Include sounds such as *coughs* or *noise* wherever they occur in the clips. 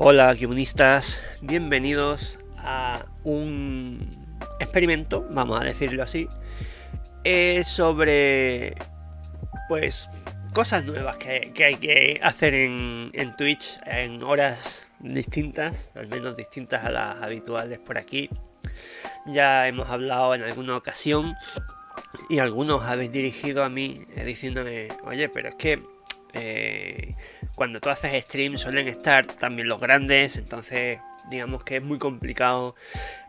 Hola comunistas, bienvenidos a un experimento, vamos a decirlo así, eh, sobre pues cosas nuevas que, hay que hacer en, en, Twitch en horas distintas, al menos distintas a las habituales por aquí. Ya hemos hablado en alguna ocasión y algunos habéis dirigido a mí eh, diciéndome, oye, pero es que eh, cuando tú haces stream suelen estar también los grandes, entonces digamos que es muy complicado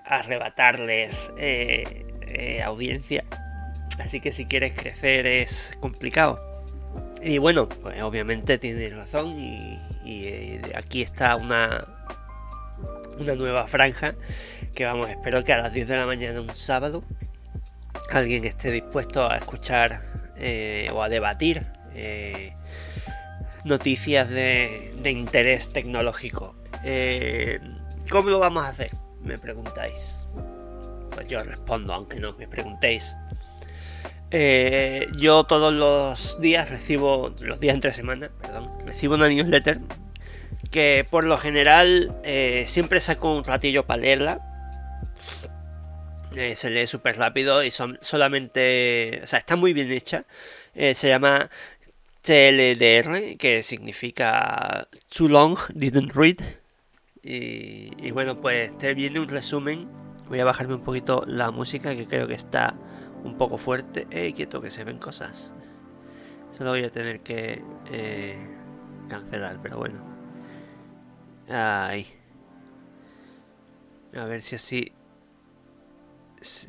arrebatarles eh, audiencia. Así que si quieres crecer es complicado. Y bueno, pues obviamente tienes razón y, aquí está una, una nueva franja que vamos, espero que a las 10 de la mañana un sábado alguien esté dispuesto a escuchar eh, o a debatir eh, noticias de, interés tecnológico. Eh, ¿Cómo lo vamos a hacer? Me preguntáis. Pues yo respondo, aunque no me preguntéis. yo todos los días recibo, los días entre semana, perdón, recibo una newsletter que por lo general siempre saco un ratillo para leerla eh, se lee súper rápido y son solamente. O sea, está muy bien hecha. Eh, se llama TLDR, que significa Too Long Didn't Read. Y, bueno, pues te viene un resumen. Voy a bajarme un poquito la música, que creo que está un poco fuerte. ¡Eh, quieto! Que se ven cosas. Solo voy a tener que eh, cancelar, pero bueno. Ahí. A ver si así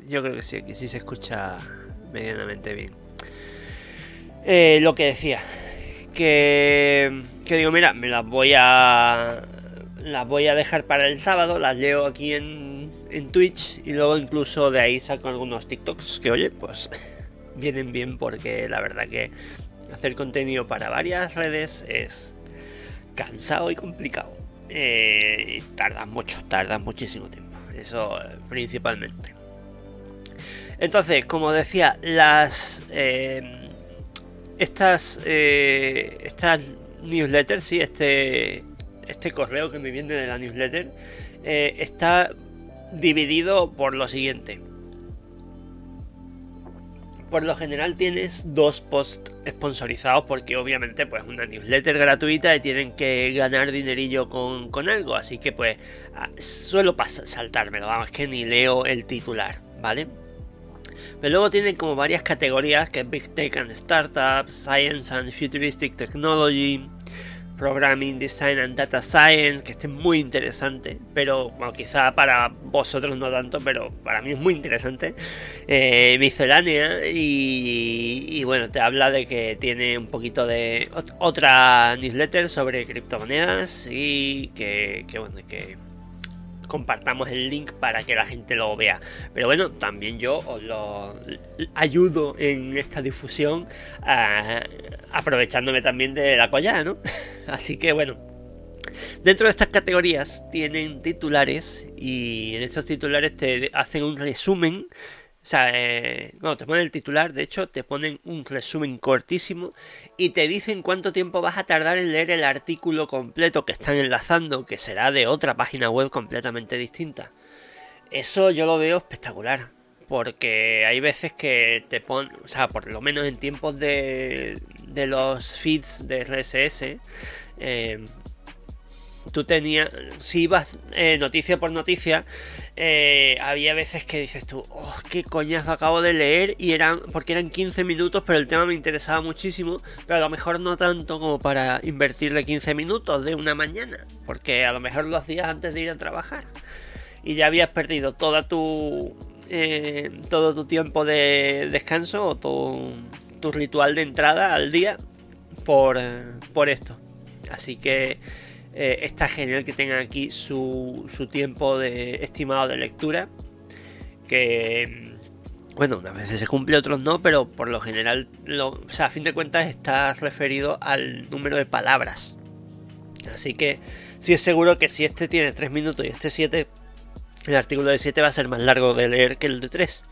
yo creo que sí, aquí sí se escucha medianamente bien. Eh, lo que decía, que, que digo, mira, me las voy a las voy a dejar para el sábado, las leo aquí en, Twitch y luego incluso de ahí saco algunos TikToks que oye, pues *laughs* vienen bien porque la verdad que hacer contenido para varias redes es cansado y complicado. Eh, tarda mucho, tarda muchísimo tiempo. Eso eh, principalmente. Entonces, como decía, las eh, estas eh, estas newsletters, sí, este este correo que me viene de la newsletter eh, está dividido por lo siguiente. Por lo general tienes dos posts sponsorizados porque obviamente pues una newsletter gratuita y tienen que ganar dinerillo con, con algo. Así que pues ah, suelo saltármelo, vamos que ni leo el titular, ¿vale? Pero luego tienen como varias categorías que Big Tech and Startups, Science and Futuristic Technology, Programming, Design and Data Science, que este es muy interesante, pero bueno, quizá para vosotros no tanto, pero para mí es muy interesante. Eh, miscelánea y, bueno, te habla de que tiene un poquito de otra newsletter sobre criptomonedas y que bueno, que compartamos el link para que la gente lo vea. Pero bueno, también yo os lo ayudo en esta difusión aprovechándome también de la collada, ¿no? *laughs* Así que bueno, Dentro de estas categorías tienen titulares y en estos titulares te hacen un resumen o sea, eh, bueno, te ponen el titular, de hecho, te ponen un resumen cortísimo y te dicen cuánto tiempo vas a tardar en leer el artículo completo que están enlazando, que será de otra página web completamente distinta. Eso yo lo veo espectacular, porque hay veces que te ponen, o sea, por lo menos en tiempos de, de los feeds de RSS, tú tenías, si ibas eh, noticia por noticia, eh, había veces que dices tú, oh, qué coñazo acabo de leer, y eran, porque eran 15 minutos, pero el tema me interesaba muchísimo, pero a lo mejor no tanto como para invertirle 15 minutos de una mañana, porque a lo mejor lo hacías antes de ir a trabajar, y ya habías perdido toda tu, eh, todo tu tiempo de descanso o tu, tu ritual de entrada al día por, por esto. Así que eh, está genial que tengan aquí su, su tiempo de, estimado de lectura. Que, mm, bueno, unas veces se cumple, otros no, pero por lo general, o sea, a fin de cuentas está referido al número de palabras. Así que sí es seguro que si este tiene 3 minutos y este 7, el artículo de 7 va a ser más largo de leer que el de 3.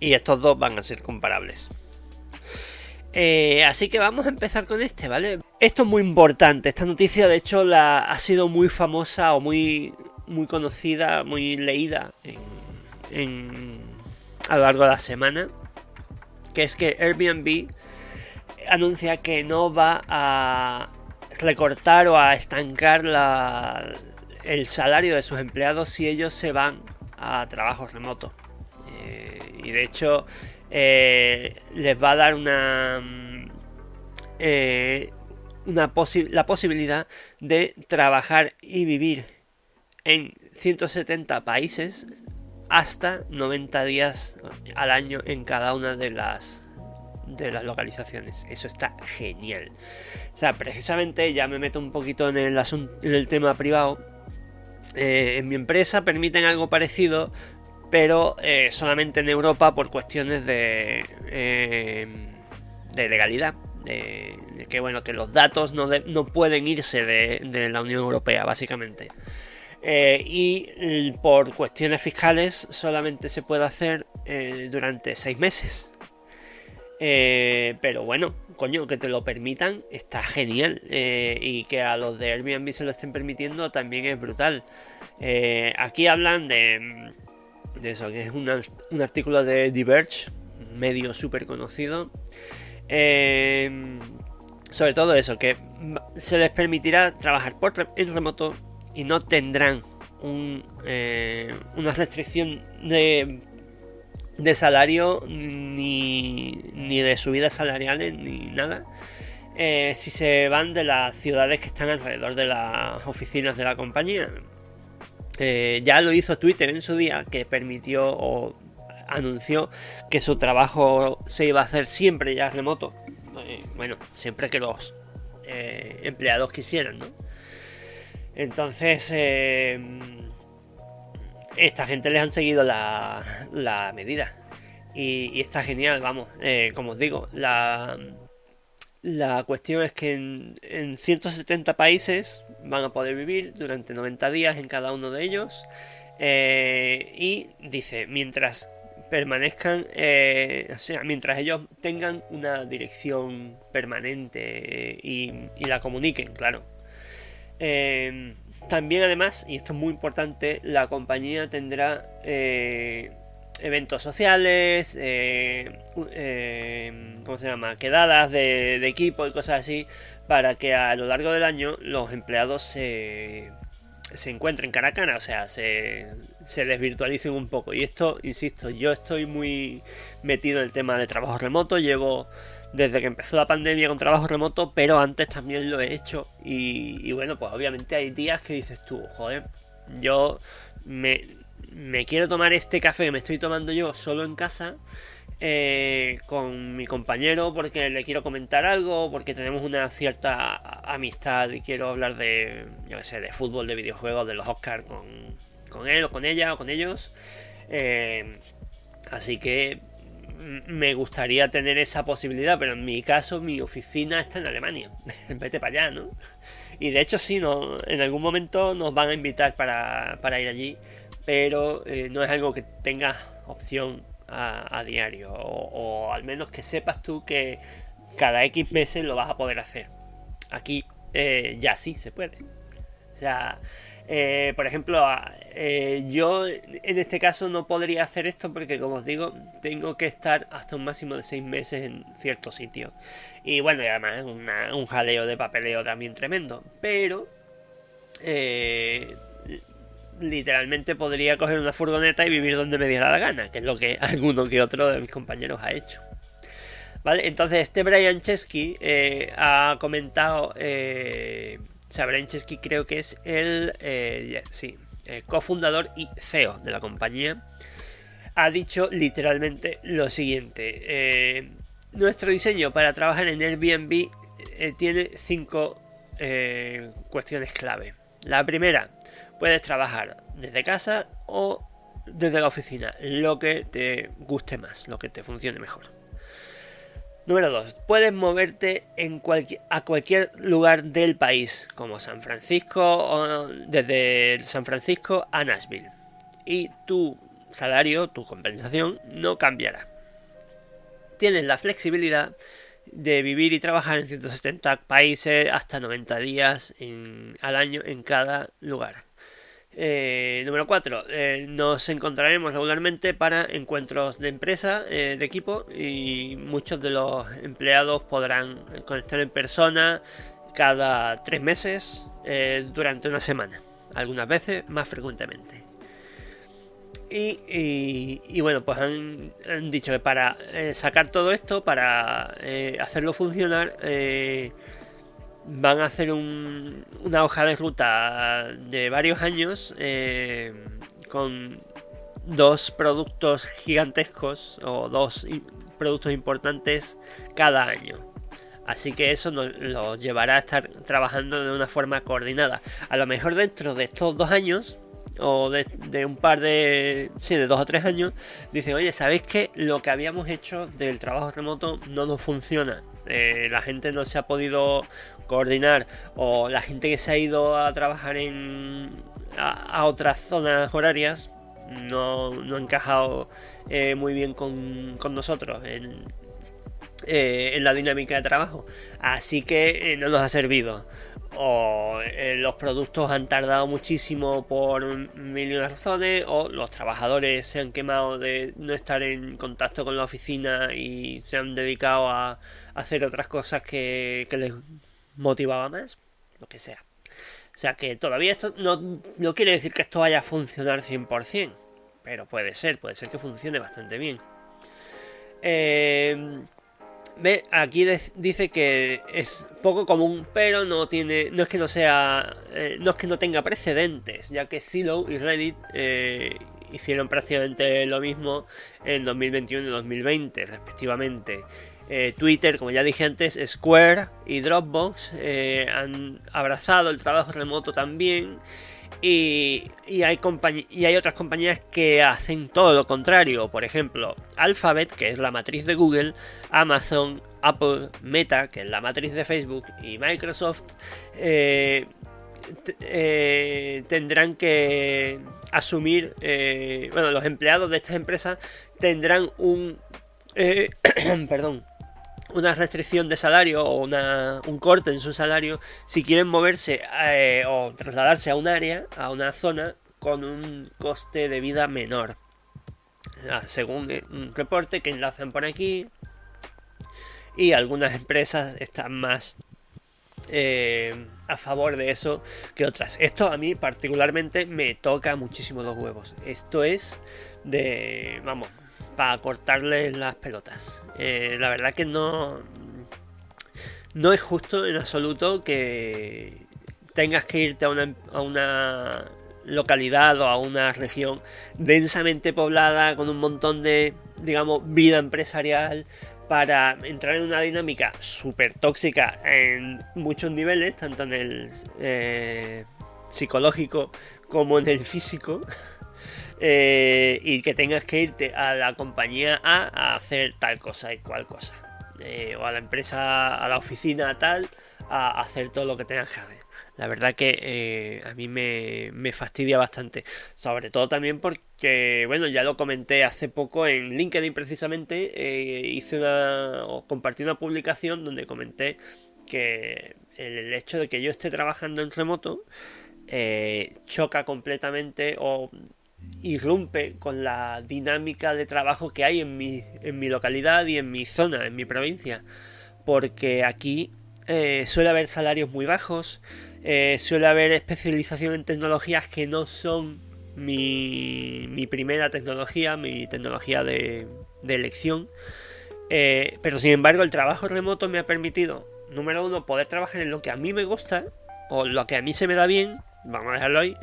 Y estos dos van a ser comparables. Eh, así que vamos a empezar con este, ¿vale? Esto es muy importante. Esta noticia, de hecho, la, ha sido muy famosa o muy, muy conocida, muy leída a lo largo de la semana. Que es que Airbnb anuncia que no va a recortar o a estancar el salario de sus empleados si ellos se van a trabajos remotos. Eh, y de hecho eh, les va a dar una, mm, eh, una la posibilidad de trabajar y vivir en 170 países hasta 90 días al año en cada una de las de las localizaciones. Eso está genial. O sea, precisamente ya me meto un poquito en el asunto, en el tema privado. Eh, en mi empresa permiten algo parecido, pero eh, solamente en Europa por cuestiones de, eh, de legalidad. Que bueno, que los datos no, no pueden irse de, de, la Unión Europea, básicamente. y por cuestiones fiscales solamente se puede hacer durante seis meses. Eh, pero bueno, coño, que te lo permitan está genial. Eh, y que a los de Airbnb se lo estén permitiendo también es brutal. Eh, aquí hablan de, de eso, que es un artículo de Diverge, medio súper conocido. sobre todo eso, que se les permitirá trabajar por en remoto y no tendrán un, una restricción de de salario ni, ni de subidas salariales ni nada. Eh, si se van de las ciudades que están alrededor de las oficinas de la compañía. Eh, ya lo hizo Twitter en su día, que permitió o anunció que su trabajo se iba a hacer siempre ya remoto. Eh, bueno, siempre que los empleados quisieran, ¿no? Entonces, esta gente les han seguido la, medida. Y, está genial, vamos. Eh, como os digo, la, la cuestión es que en, 170 países van a poder vivir durante 90 días en cada uno de ellos. Eh, y dice, mientras permanezcan, eh, o sea, mientras ellos tengan una dirección permanente y, y la comuniquen, claro. También además, y esto es muy importante, la compañía tendrá eh, eventos sociales, eh, eh, ¿cómo se llama? Quedadas de, equipo y cosas así, para que a lo largo del año los empleados se, se encuentren cara a o sea, se, se desvirtualicen un poco. Y esto, insisto, yo estoy muy metido en el tema de trabajo remoto, llevo desde que empezó la pandemia con trabajo remoto, pero antes también lo he hecho. Y, bueno, pues obviamente hay días que dices tú, joder, yo me, quiero tomar este café que me estoy tomando yo solo en casa. Eh, con mi compañero porque le quiero comentar algo, porque tenemos una cierta amistad y quiero hablar de, yo sé, de fútbol, de videojuegos, de los Oscars con, con él o con ella o con ellos. Eh, así que me gustaría tener esa posibilidad, pero en mi caso mi oficina está en Alemania. *laughs* Vete para allá, ¿no? Y de hecho sí, no, en algún momento nos van a invitar para, ir allí, pero eh, no es algo que tengas opción a, diario, o, al menos que sepas tú que cada X meses lo vas a poder hacer. Aquí eh, ya sí se puede. O sea, eh, por ejemplo, eh, yo en este caso no podría hacer esto porque, como os digo, tengo que estar hasta un máximo de seis meses en cierto sitio. Y bueno, además es un jaleo de papeleo también tremendo. Pero, literalmente podría coger una furgoneta y vivir donde me diera la gana, que es lo que *laughs* alguno que otro de mis compañeros ha hecho. ¿Vale? Entonces, este Brian Chesky ha comentado Sabrenchesky creo que es el eh, sí, cofundador y CEO de la compañía. Ha dicho literalmente lo siguiente. Eh, nuestro diseño para trabajar en Airbnb eh, tiene cinco cuestiones clave. La primera, puedes trabajar desde casa o desde la oficina, lo que te guste más, lo que te funcione mejor. Número 2. Puedes moverte a cualquier lugar del país, como San Francisco o desde San Francisco a Nashville. Y tu salario, tu compensación, no cambiará. Tienes la flexibilidad de vivir y trabajar en 170 países hasta 90 días al año en cada lugar. Eh, número 4. Eh, nos encontraremos regularmente para encuentros de empresa, eh, de equipo y muchos de los empleados podrán conectar en persona cada tres meses durante una semana. Algunas veces más frecuentemente. Y, bueno, pues han, dicho que para sacar todo esto, para hacerlo funcionar, van a hacer una hoja de ruta de varios años eh, con dos productos gigantescos o dos productos importantes cada año. Así que eso nos llevará a estar trabajando de una forma coordinada. A lo mejor dentro de estos dos años, o de, un par de. Sí, de dos o tres años, dicen, oye, ¿sabéis que lo que habíamos hecho del trabajo remoto no nos funciona? Eh, la gente no se ha podido coordinar o la gente que se ha ido a trabajar en a, otras zonas horarias no, no ha encajado eh, muy bien con, con nosotros en, eh, en, la dinámica de trabajo. Así que eh, no nos ha servido o los productos han tardado muchísimo por mil razones o los trabajadores se han quemado de no estar en contacto con la oficina y se han dedicado a, hacer otras cosas que, que les motivaba más, lo que sea. O sea que todavía esto no, no quiere decir que esto vaya a funcionar 100%, pero puede ser, puede ser que funcione bastante bien. Eh, ve, aquí dice que es poco común, pero no tiene, no es que no sea, eh, no es que no tenga precedentes, ya que Silo y Reddit eh, hicieron prácticamente lo mismo en 2021 y 2020, respectivamente. Eh, Twitter, como ya dije antes, Square y Dropbox han abrazado el trabajo remoto también. Y, hay y hay otras compañías que hacen todo lo contrario. Por ejemplo, Alphabet, que es la matriz de Google, Amazon, Apple, Meta, que es la matriz de Facebook, y Microsoft, eh, tendrán que asumir, bueno, los empleados de estas empresas tendrán un, *coughs* perdón, una restricción de salario o una, un corte en su salario si quieren moverse eh, o trasladarse a un área, a una zona con un coste de vida menor. Ah, según un reporte que enlazan por aquí. Y algunas empresas están más eh, a favor de eso que otras. Esto a mí particularmente me toca muchísimo los huevos. Esto es de, vamos, para cortarle las pelotas. Eh, la verdad que no, no es justo en absoluto que tengas que irte a una, a una localidad o a una región densamente poblada con un montón de, digamos, vida empresarial para entrar en una dinámica súper tóxica en muchos niveles, tanto en el eh, psicológico como en el físico. Eh, y que tengas que irte a la compañía A a hacer tal cosa y cual cosa. Eh, o a la empresa, a la oficina tal, a hacer todo lo que tengas que hacer. La verdad que eh, a mí me, me, fastidia bastante. Sobre todo también porque, bueno, ya lo comenté hace poco en LinkedIn precisamente. hice una. o compartí una publicación donde comenté que el hecho de que yo esté trabajando en remoto choca completamente o irrumpe con la dinámica de trabajo que hay en mi, en mi localidad y en mi zona, en mi provincia. Porque aquí eh, suele haber salarios muy bajos, eh, suele haber especialización en tecnologías que no son mi, mi primera tecnología, mi tecnología de, de elección. Eh, pero sin embargo el trabajo remoto me ha permitido, número uno, poder trabajar en lo que a mí me gusta o lo que a mí se me da bien, vamos a dejarlo ahí,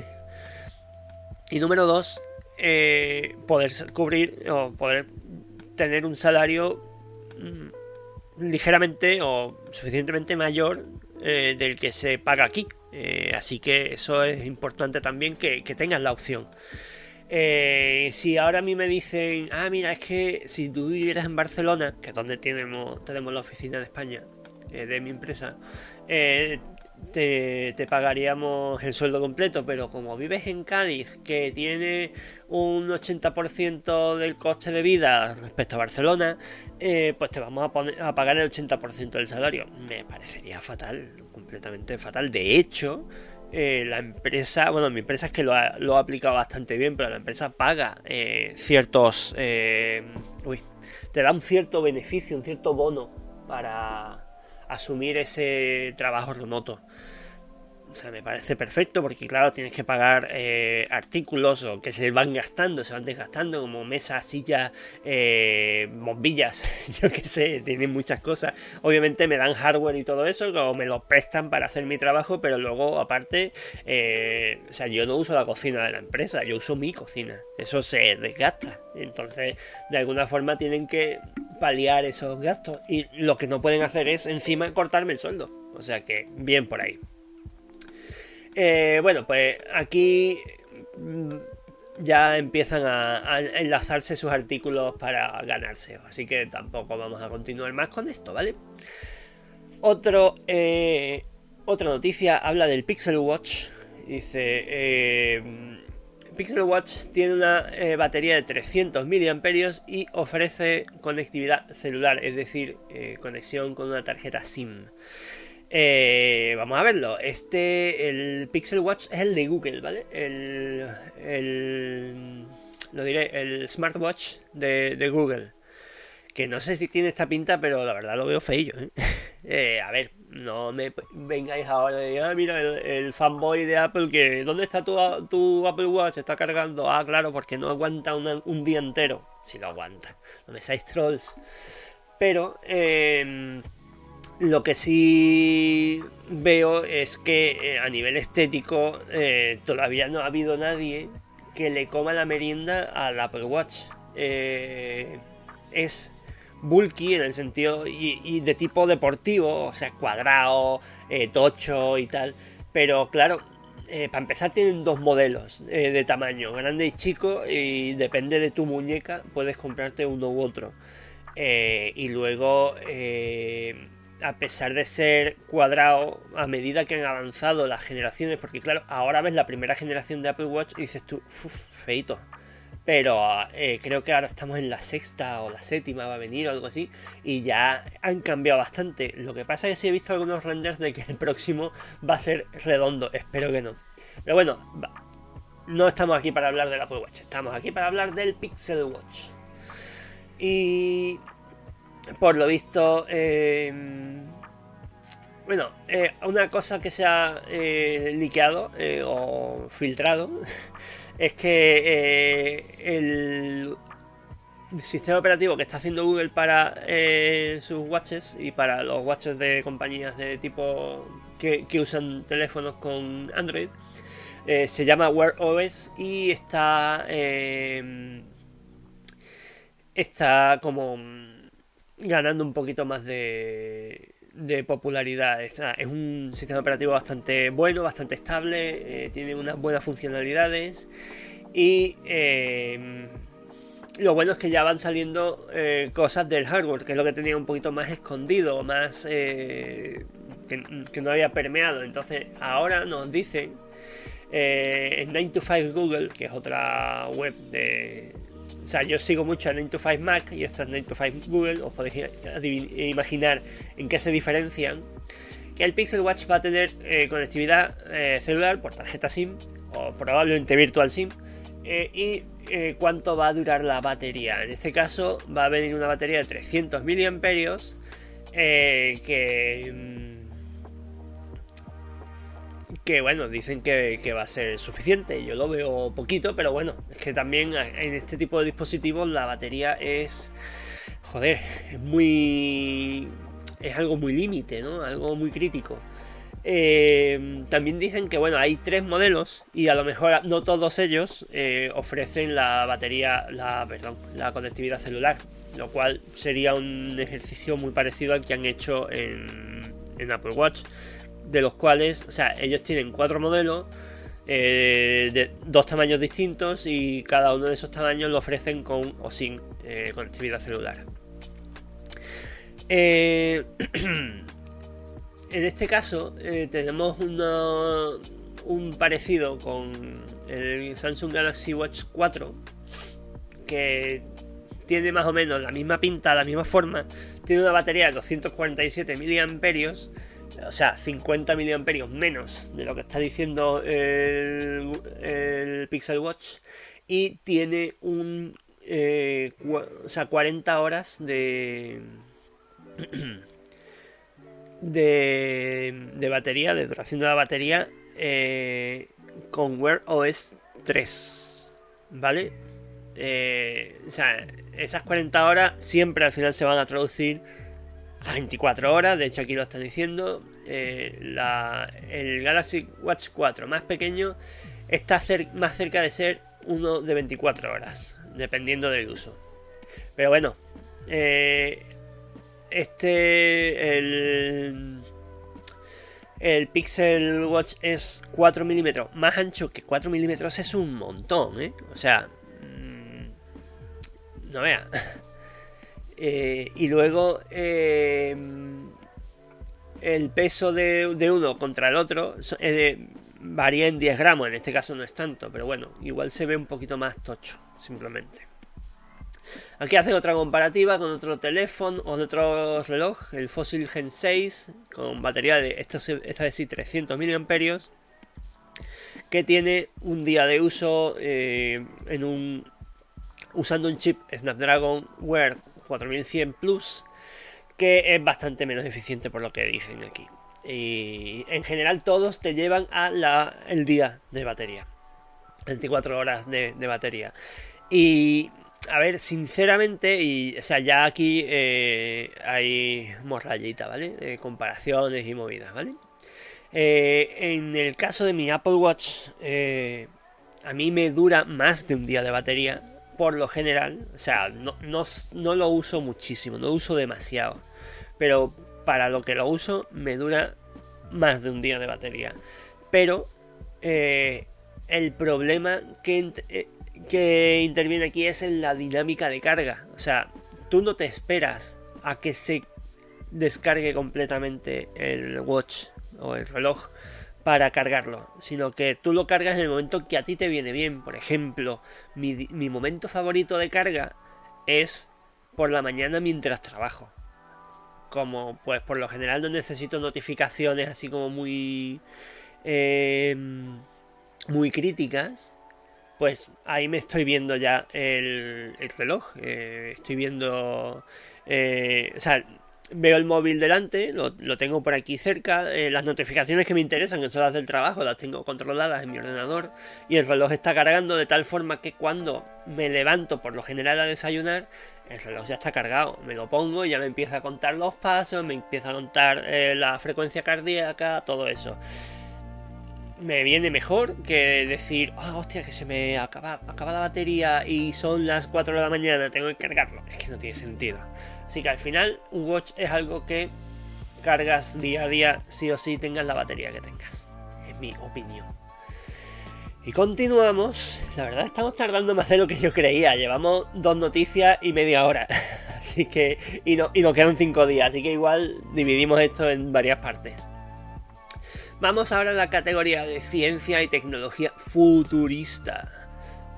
y número dos, eh, poder cubrir o poder tener un salario mm, ligeramente o suficientemente mayor eh, del que se paga aquí. Eh, así que eso es importante también que, que tengas la opción. si ahora a mí me dicen, ah, mira, es que si tú vivieras en Barcelona, que es donde tenemos, tenemos la oficina de España de mi empresa, te, pagaríamos el sueldo completo, pero como vives en Cádiz, que tiene un 80% del coste de vida respecto a Barcelona, eh, pues te vamos a, pagar el 80% del salario. Me parecería fatal, completamente fatal. De hecho, eh, la empresa, bueno, mi empresa es que lo ha, aplicado bastante bien, pero la empresa paga eh, ciertos, uy, te da un cierto beneficio, un cierto bono para asumir ese trabajo remoto. O sea, me parece perfecto porque, claro, tienes que pagar eh, artículos o que se van gastando, se van desgastando, como mesas, sillas, eh, bombillas, *laughs* yo qué sé, tienen muchas cosas. Obviamente me dan hardware y todo eso, o me lo prestan para hacer mi trabajo, pero luego, aparte, eh, o sea, yo no uso la cocina de la empresa, yo uso mi cocina. Eso se desgasta. Entonces, de alguna forma tienen que paliar esos gastos. Y lo que no pueden hacer es encima cortarme el sueldo. O sea que, bien por ahí. Eh, bueno, pues aquí mm, ya empiezan a, enlazarse sus artículos para ganarse. Así que tampoco vamos a continuar más con esto, ¿vale? Otro, eh, otra noticia habla del Pixel Watch. Dice, eh, Pixel Watch tiene una batería de 300 mAh y ofrece conectividad celular, es decir, conexión con una tarjeta SIM. Eh, vamos a verlo. Este, el Pixel Watch es el de Google, ¿vale? El, el lo diré, el smartwatch de, de, Google. Que no sé si tiene esta pinta, pero la verdad lo veo feillo. ¿eh? *laughs* eh a ver, no me vengáis ahora de, ah, mira, el, fanboy de Apple, que ¿dónde está tu, tu Apple Watch? Está cargando. Ah, claro, porque no aguanta un día entero. Si lo aguanta. No me seáis trolls. Pero, eh, lo que sí veo es que eh, a nivel estético eh, todavía no ha habido nadie que le coma la merienda al Apple Watch. Eh, es bulky en el sentido y, de tipo deportivo, o sea, cuadrado, tocho y tal. Pero claro, para empezar tienen dos modelos de tamaño, grande y chico, y depende de tu muñeca puedes comprarte uno u otro. y luego a pesar de ser cuadrado, a medida que han avanzado las generaciones, porque claro, ahora ves la primera generación de Apple Watch y dices tú, uff, feito. Pero eh, creo que ahora estamos en la sexta o la séptima, va a venir o algo así, y ya han cambiado bastante. Lo que pasa es que sí he visto algunos renders de que el próximo va a ser redondo, espero que no. Pero bueno, no estamos aquí para hablar del Apple Watch, estamos aquí para hablar del Pixel Watch. Y por lo visto, eh, bueno, eh, una cosa que se ha eh, liqueado o filtrado *laughs* es que el sistema operativo que está haciendo Google para sus watches y para los watches de compañías de tipo que, usan teléfonos con Android se llama Wear OS y está está como ganando un poquito más de, popularidad. Es, un sistema operativo bastante bueno, bastante estable, eh, tiene unas buenas funcionalidades y eh, lo bueno es que ya van saliendo eh, cosas del hardware, que es lo que tenía un poquito más escondido, más que, que, no había permeado. Entonces ahora nos dicen en 9 to 5 Google, que es otra web de, o sea, yo sigo mucho a 9 to 5 Mac y esta es 9 to 5 Google. Os podéis imaginar en qué se diferencian. Que el Pixel Watch va a tener eh, conectividad eh, celular por tarjeta SIM o probablemente Virtual SIM. Eh, y cuánto va a durar la batería. En este caso va a venir una batería de 300 mAh que mm, que bueno, dicen que, va a ser suficiente. Yo lo veo poquito, pero bueno, es que también en este tipo de dispositivos la batería es, joder, es muy, es algo muy límite, ¿no? Algo muy crítico. Eh, también dicen que bueno, hay tres modelos y a lo mejor no todos ellos eh, ofrecen la batería, la, perdón, la conectividad celular, lo cual sería un ejercicio muy parecido al que han hecho en, en Apple Watch de los cuales, o sea, ellos tienen cuatro modelos eh, de dos tamaños distintos y cada uno de esos tamaños lo ofrecen con o sin eh, conectividad celular. Eh, *clears throat* en este caso eh, tenemos un parecido con el Samsung Galaxy Watch 4 que tiene más o menos la misma pinta, la misma forma, tiene una batería de 247 miliamperios, o sea, 50 miliamperios menos de lo que está diciendo el, el Pixel Watch y tiene un eh, o sea, 40 horas *clears throat* de, de, batería, de duración de la batería eh, con Wear OS 3, ¿vale? Eh, o sea, esas 40 horas siempre al final se van a traducir a 24 horas, de hecho aquí lo están diciendo, el Galaxy Watch 4 más pequeño está más cerca de ser uno de 24 horas, dependiendo del uso. Pero bueno, eh, este, el, el Pixel Watch es 4 milímetros más ancho que 4 milímetros es un montón, ¿eh? O sea, mm, no vea. *laughs* Eh, y luego el peso de, uno contra el otro varía en 10 gramos, en este caso no es tanto, pero bueno, igual se ve un poquito más tocho, simplemente. Aquí hacen otra comparativa con otro teléfono o otro reloj, el Fossil Gen 6, con batería de esta, esta vez sí 300 mAh, que tiene un día de uso eh, en un usando un chip Snapdragon Wear 4100 Plus, que es bastante menos eficiente por lo que dicen aquí. Y en general todos te llevan a la, el día de batería. 24 horas de, batería. Y a ver, sinceramente, y o sea, ya aquí eh, hay morrayita, ¿vale? De comparaciones y movidas, ¿vale? Eh, en el caso de mi Apple Watch, eh, a mí me dura más de un día de batería, por lo general. O sea, no, no, no lo uso muchísimo, no lo uso demasiado. Pero para lo que lo uso me dura más de un día de batería. Pero eh, el problema que, eh, que interviene aquí es en la dinámica de carga. O sea, tú no te esperas a que se descargue completamente el watch o el reloj para cargarlo, sino que tú lo cargas en el momento que a ti te viene bien. Por ejemplo, mi, momento favorito de carga es por la mañana mientras trabajo como pues por lo general no necesito notificaciones así como muy em, muy críticas pues ahí me estoy viendo ya el, reloj eh, estoy viendo eh, o sea veo el móvil delante, lo, tengo por aquí cerca, eh, las notificaciones que me interesan, que son las del trabajo, las tengo controladas en mi ordenador y el reloj está cargando de tal forma que cuando me levanto por lo general a desayunar, el reloj ya está cargado, me lo pongo y ya me empieza a contar los pasos, me empieza a contar eh, la frecuencia cardíaca, todo eso. Me viene mejor que decir, oh, hostia, que se me acaba, acaba la batería y son las 4 de la mañana, tengo que cargarlo. Es que no tiene sentido. Así que al final un watch es algo que cargas día a día, sí o sí tengas la batería que tengas. Es mi opinión. Y continuamos. La verdad estamos tardando más de lo que yo creía. Llevamos dos noticias y media hora. *laughs* Así que. Y, no, y nos quedan cinco días. Así que igual dividimos esto en varias partes. Vamos ahora a la categoría de ciencia y tecnología futurista.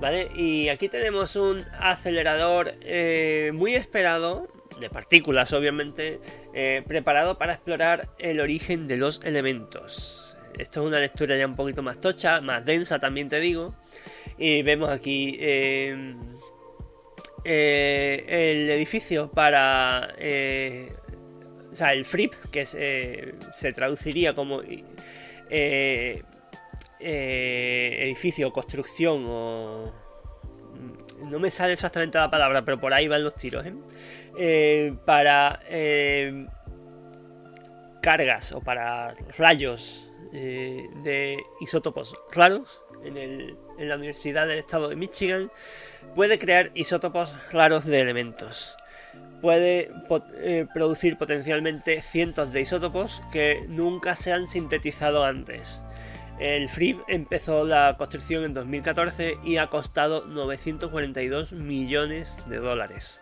¿Vale? Y aquí tenemos un acelerador eh, muy esperado de partículas, obviamente, eh, preparado para explorar el origen de los elementos. Esto es una lectura ya un poquito más tocha, más densa también te digo. Y vemos aquí eh, eh, el edificio para... o sea, el FRIP, que se traduciría como edificio, construcción o... No me sale exactamente la palabra, pero por ahí van los tiros. ¿eh? Eh, para eh, cargas o para rayos eh, de isótopos raros en, la Universidad del Estado de Michigan, puede crear isótopos raros de elementos. Puede producir potencialmente cientos de isótopos que nunca se han sintetizado antes. El FRIP empezó la construcción en 2014 y ha costado 942 millones de dólares.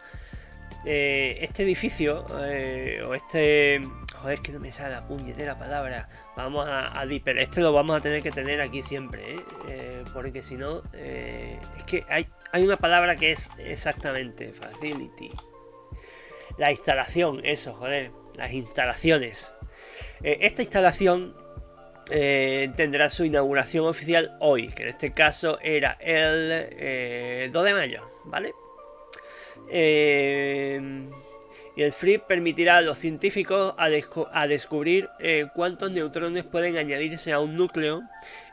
Eh, este edificio eh, o este Joder, es que no me sale la puñetera palabra. Vamos a, a pero este lo vamos a tener que tener aquí siempre, ¿eh? Eh, porque si no, eh, es que hay, hay una palabra que es exactamente facility. La instalación, eso, joder, las instalaciones. esta instalación tendrá su inauguración oficial hoy, que en este caso era el 2 de mayo, ¿vale? Eh, y el FRIP permitirá a los científicos a, descubrir eh, cuántos neutrones pueden añadirse a un núcleo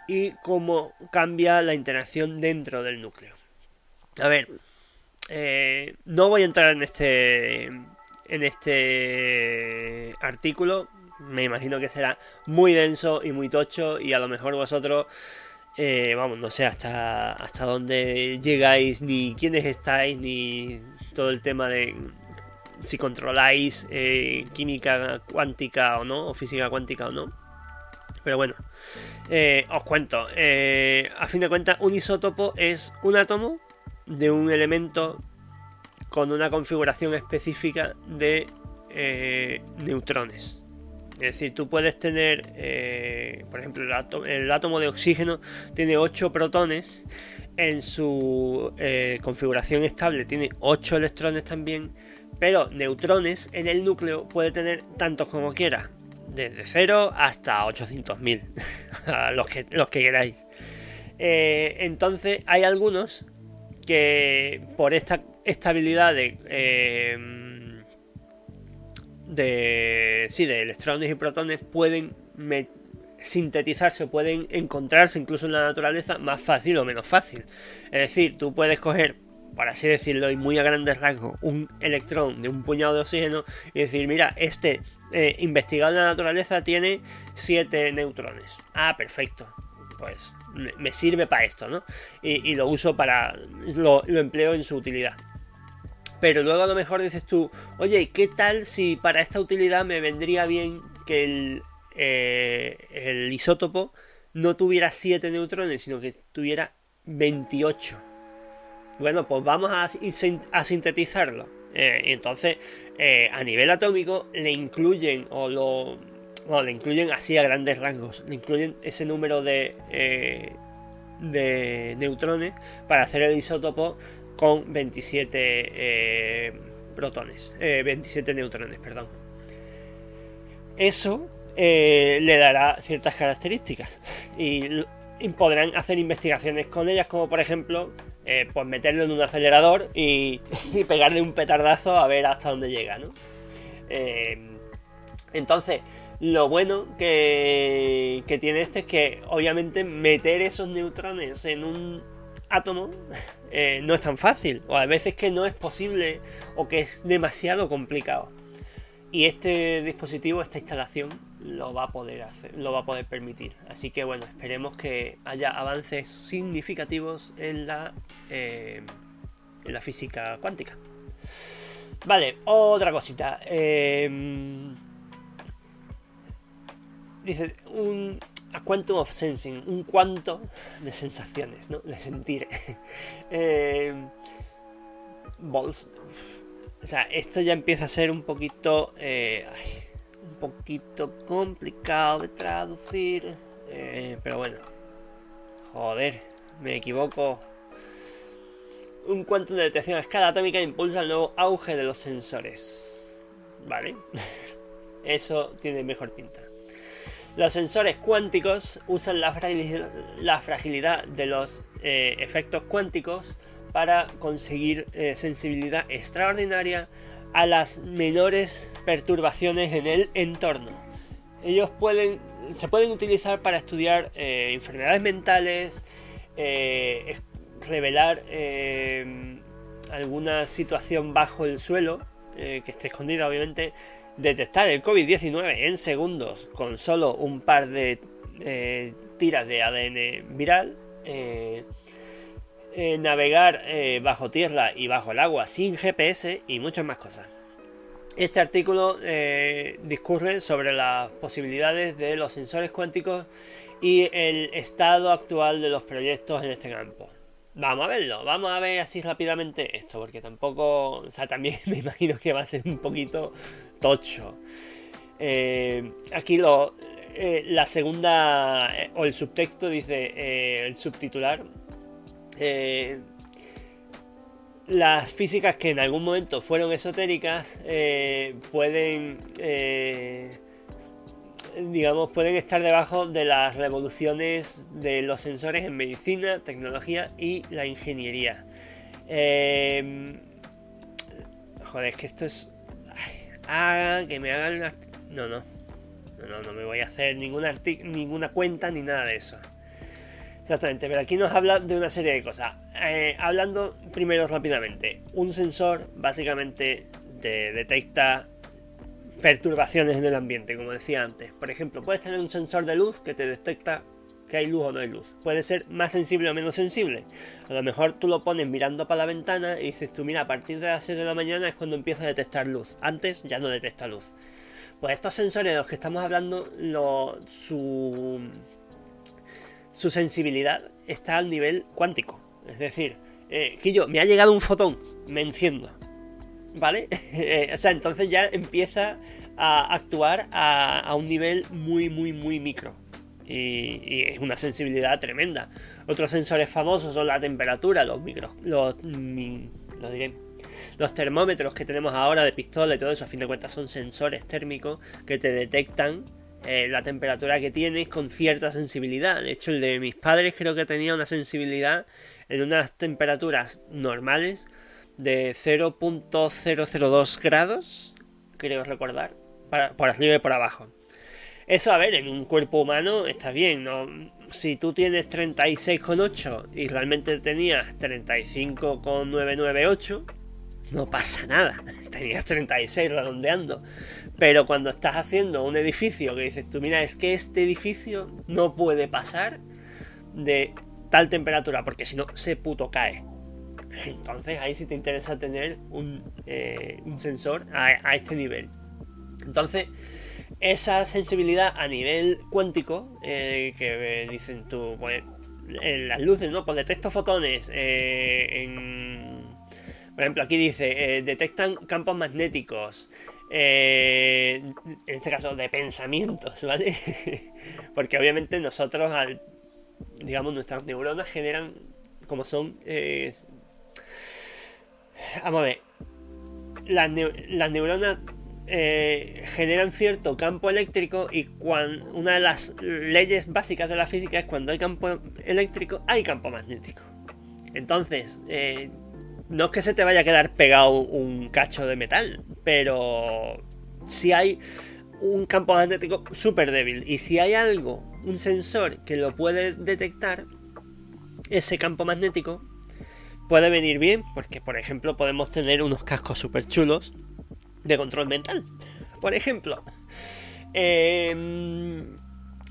y cómo cambia la interacción dentro del núcleo. A ver, eh, no voy a entrar en este en este artículo. Me imagino que será muy denso y muy tocho y a lo mejor vosotros eh, vamos, no sé hasta, hasta dónde llegáis, ni quiénes estáis, ni todo el tema de si controláis eh, química cuántica o no, o física cuántica o no. Pero bueno, eh, os cuento. A fin de cuentas, un isótopo es un átomo de un elemento con una configuración específica de neutrones. Es decir, tú puedes tener, por ejemplo, el átomo, de oxígeno tiene 8 protones, en su configuración estable tiene 8 electrones también, pero neutrones en el núcleo puede tener tantos como quiera, desde 0 hasta 800.000, *laughs* los que, los que queráis. Eh, entonces hay algunos que por esta estabilidad de, eh, de, sí, de electrones y protones pueden sintetizarse, pueden encontrarse incluso en la naturaleza más fácil o menos fácil. Es decir, tú puedes coger por así decirlo, y muy a grandes rasgos, un electrón de un puñado de oxígeno y decir, mira, este eh, investigado en la naturaleza tiene 7 neutrones. Ah, perfecto. Pues me sirve para esto, ¿no? Y, lo uso para. Lo, empleo en su utilidad. Pero luego a lo mejor dices tú, oye, ¿qué tal si para esta utilidad me vendría bien que el, eh, isótopo no tuviera 7 neutrones, sino que tuviera 28? Bueno, pues vamos a, sintetizarlo. Eh, y entonces, eh, a nivel atómico, le incluyen, o lo. Bueno, le incluyen así a grandes rangos. Le incluyen ese número de. De neutrones para hacer el isótopo con 27 protones. 27 neutrones, perdón. Eso le dará ciertas características. Y, podrán hacer investigaciones con ellas, como por ejemplo eh, pues meterlo en un acelerador y, pegarle un petardazo a ver hasta dónde llega, ¿no? Eh, entonces, lo bueno que, tiene este es que obviamente meter esos neutrones en un átomo eh, no es tan fácil, o a veces que no es posible o que es demasiado complicado. Y este dispositivo, esta instalación, lo va a poder hacer, lo va a poder permitir. Así que bueno, esperemos que haya avances significativos en la, eh, en la física cuántica. Vale, otra cosita. Em, dice un a quantum of sensing, un cuanto de sensaciones, ¿no? De sentir. *laughs* eh, o sea, esto ya empieza a ser un poquito. Eh, un poquito complicado de traducir. Eh, pero bueno. Joder, me equivoco. Un cuanto de detección a escala atómica impulsa el nuevo auge de los sensores. ¿Vale? *laughs* Eso tiene mejor pinta. Los sensores cuánticos usan la fragilidad, de los eh, efectos cuánticos para conseguir eh, sensibilidad extraordinaria a las menores perturbaciones en el entorno. Ellos pueden, se pueden utilizar para estudiar eh, enfermedades mentales, revelar alguna situación bajo el suelo que esté escondida, obviamente, detectar el COVID-19 en segundos con solo un par de tiras de ADN viral eh, navegar eh, bajo tierra y bajo el agua sin GPS y muchas más cosas. Este artículo eh, discurre sobre las posibilidades de los sensores cuánticos y el estado actual de los proyectos en este campo. Vamos a verlo, vamos a ver así rápidamente esto, porque tampoco, o sea, también *laughs* me imagino que va a ser un poquito tocho. aquí lo, la segunda, o el subtexto dice, el subtitular, las físicas que en algún momento fueron esotéricas pueden digamos, pueden estar debajo de las revoluciones de los sensores en medicina, tecnología y la ingeniería. Em, joder, es que esto es... ah, que me hagan... No, no. No, no, me voy a hacer ninguna, cuenta ni nada de eso. Exactamente, pero aquí nos habla de una serie de cosas. Eh, hablando primero rápidamente, un sensor básicamente te detecta perturbaciones en el ambiente, como decía antes. Por ejemplo, puedes tener un sensor de luz que te detecta que hay luz o no hay luz. Puede ser más sensible o menos sensible. A lo mejor tú lo pones mirando para la ventana y dices tú, mira, a partir de las 6 de la mañana es cuando empieza a detectar luz. Antes ya no detecta luz. Pues estos sensores de los que estamos hablando, su, su sensibilidad está al nivel cuántico. Es decir, eh, me ha llegado un fotón, me enciendo. ¿Vale? *laughs* o sea, entonces ya empieza a actuar a, un nivel muy, muy, muy micro. Y, es una sensibilidad tremenda. Otros sensores famosos son la temperatura, los micros, los, lo diré, los termómetros que tenemos ahora de pistola y todo eso, a fin de cuentas, son sensores térmicos que te detectan eh, la temperatura que tienes con cierta sensibilidad. De hecho, el de mis padres creo que tenía una sensibilidad en unas temperaturas normales de 0.002 grados, creo recordar, por arriba y por abajo. Eso, a ver, en un cuerpo humano está bien, ¿no? Si tú tienes 36,8 y realmente tenías 35,998, no pasa nada. *laughs* Tenías 36 redondeando. Pero cuando estás haciendo un edificio que dices tú, mira, es que este edificio no puede pasar de tal temperatura, porque si no, se puto cae. Entonces ahí sí te interesa tener un, eh, sensor a, este nivel. Entonces, esa sensibilidad a nivel cuántico, eh, que dicen tú, pues, en las luces, ¿no? Pues detecto fotones, eh, por ejemplo, aquí dice, detectan campos magnéticos, en este caso de pensamientos, ¿vale? *laughs* Porque obviamente nosotros, al, digamos, nuestras neuronas generan, como son Vamos a ver. Las, neuronas eh, generan cierto campo eléctrico y una de las leyes básicas de la física es cuando hay campo eléctrico hay campo magnético. Entonces, eh, no es que se te vaya a quedar pegado un cacho de metal, pero si hay un campo magnético súper débil y si hay algo, un sensor que lo puede detectar, ese campo magnético puede venir bien, porque por ejemplo podemos tener unos cascos súper chulos de control mental. Por ejemplo. Em,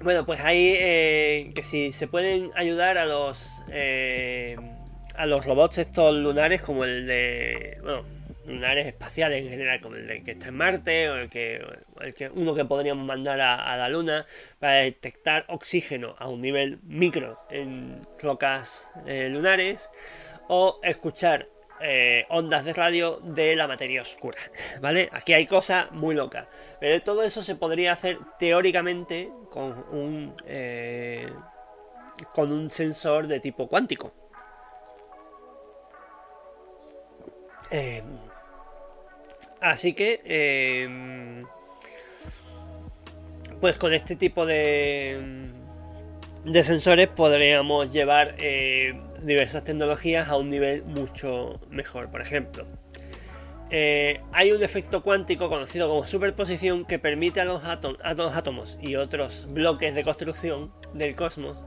bueno, pues ahí eh, que si se pueden ayudar a los eh, a los robots estos lunares como el de bueno lunares espaciales en general como el de que está en Marte o el que, uno que podríamos mandar a, la Luna para detectar oxígeno a un nivel micro en rocas eh, lunares o escuchar eh, ondas de radio de la materia oscura. ¿Vale? Aquí hay cosas muy locas. Pero todo eso se podría hacer teóricamente con un, eh, con un sensor de tipo cuántico. Em, así que, em, pues con este tipo de, de sensores podríamos llevar eh, diversas tecnologías a un nivel mucho mejor. Por ejemplo, eh, hay un efecto cuántico conocido como superposición que permite a los, átomos y otros bloques de construcción del cosmos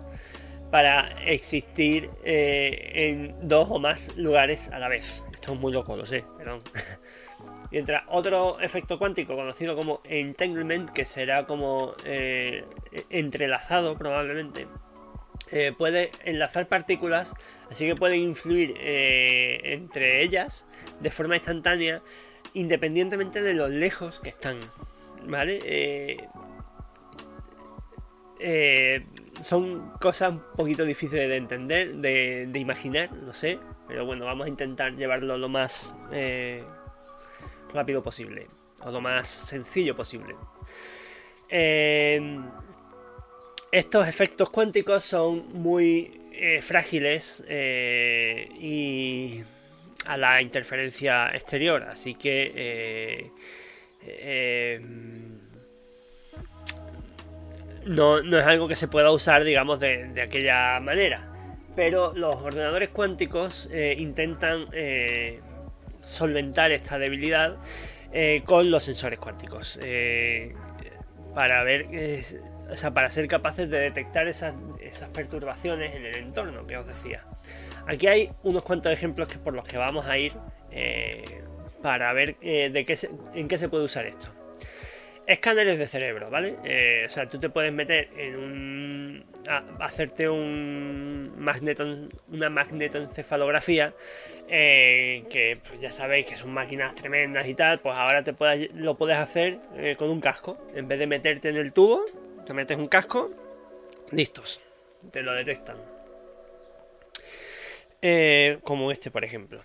para existir eh, en dos o más lugares a la vez. Esto es muy loco, lo sé, perdón. *laughs* Mientras otro efecto cuántico conocido como entanglement, que será como eh, entrelazado probablemente, eh, puede enlazar partículas, así que puede influir eh, entre ellas de forma instantánea, independientemente de lo lejos que están. ¿Vale? Eh, son cosas un poquito difíciles de entender, de, imaginar, no sé, pero bueno, vamos a intentar llevarlo lo más rápido posible, o lo más sencillo posible. Estos efectos cuánticos son muy eh, frágiles eh, y a la interferencia exterior, así que no, es algo que se pueda usar, digamos, de, aquella manera. Pero los ordenadores cuánticos intentan solventar esta debilidad con los sensores cuánticos para ver o sea, para ser capaces de detectar esas, perturbaciones en el entorno que os decía. Aquí hay unos cuantos ejemplos que por los que vamos a ir eh, para ver eh, de qué en qué se puede usar esto. Escáneres de cerebro, ¿vale? Eh, o sea, tú te puedes meter en un. hacerte un magneto, una magnetoencefalografía. que pues, ya sabéis que son máquinas tremendas y tal. Pues ahora te lo puedes hacer con un casco. En vez de meterte en el tubo, te metes un casco, listos, te lo detectan. Eh, como este, por ejemplo.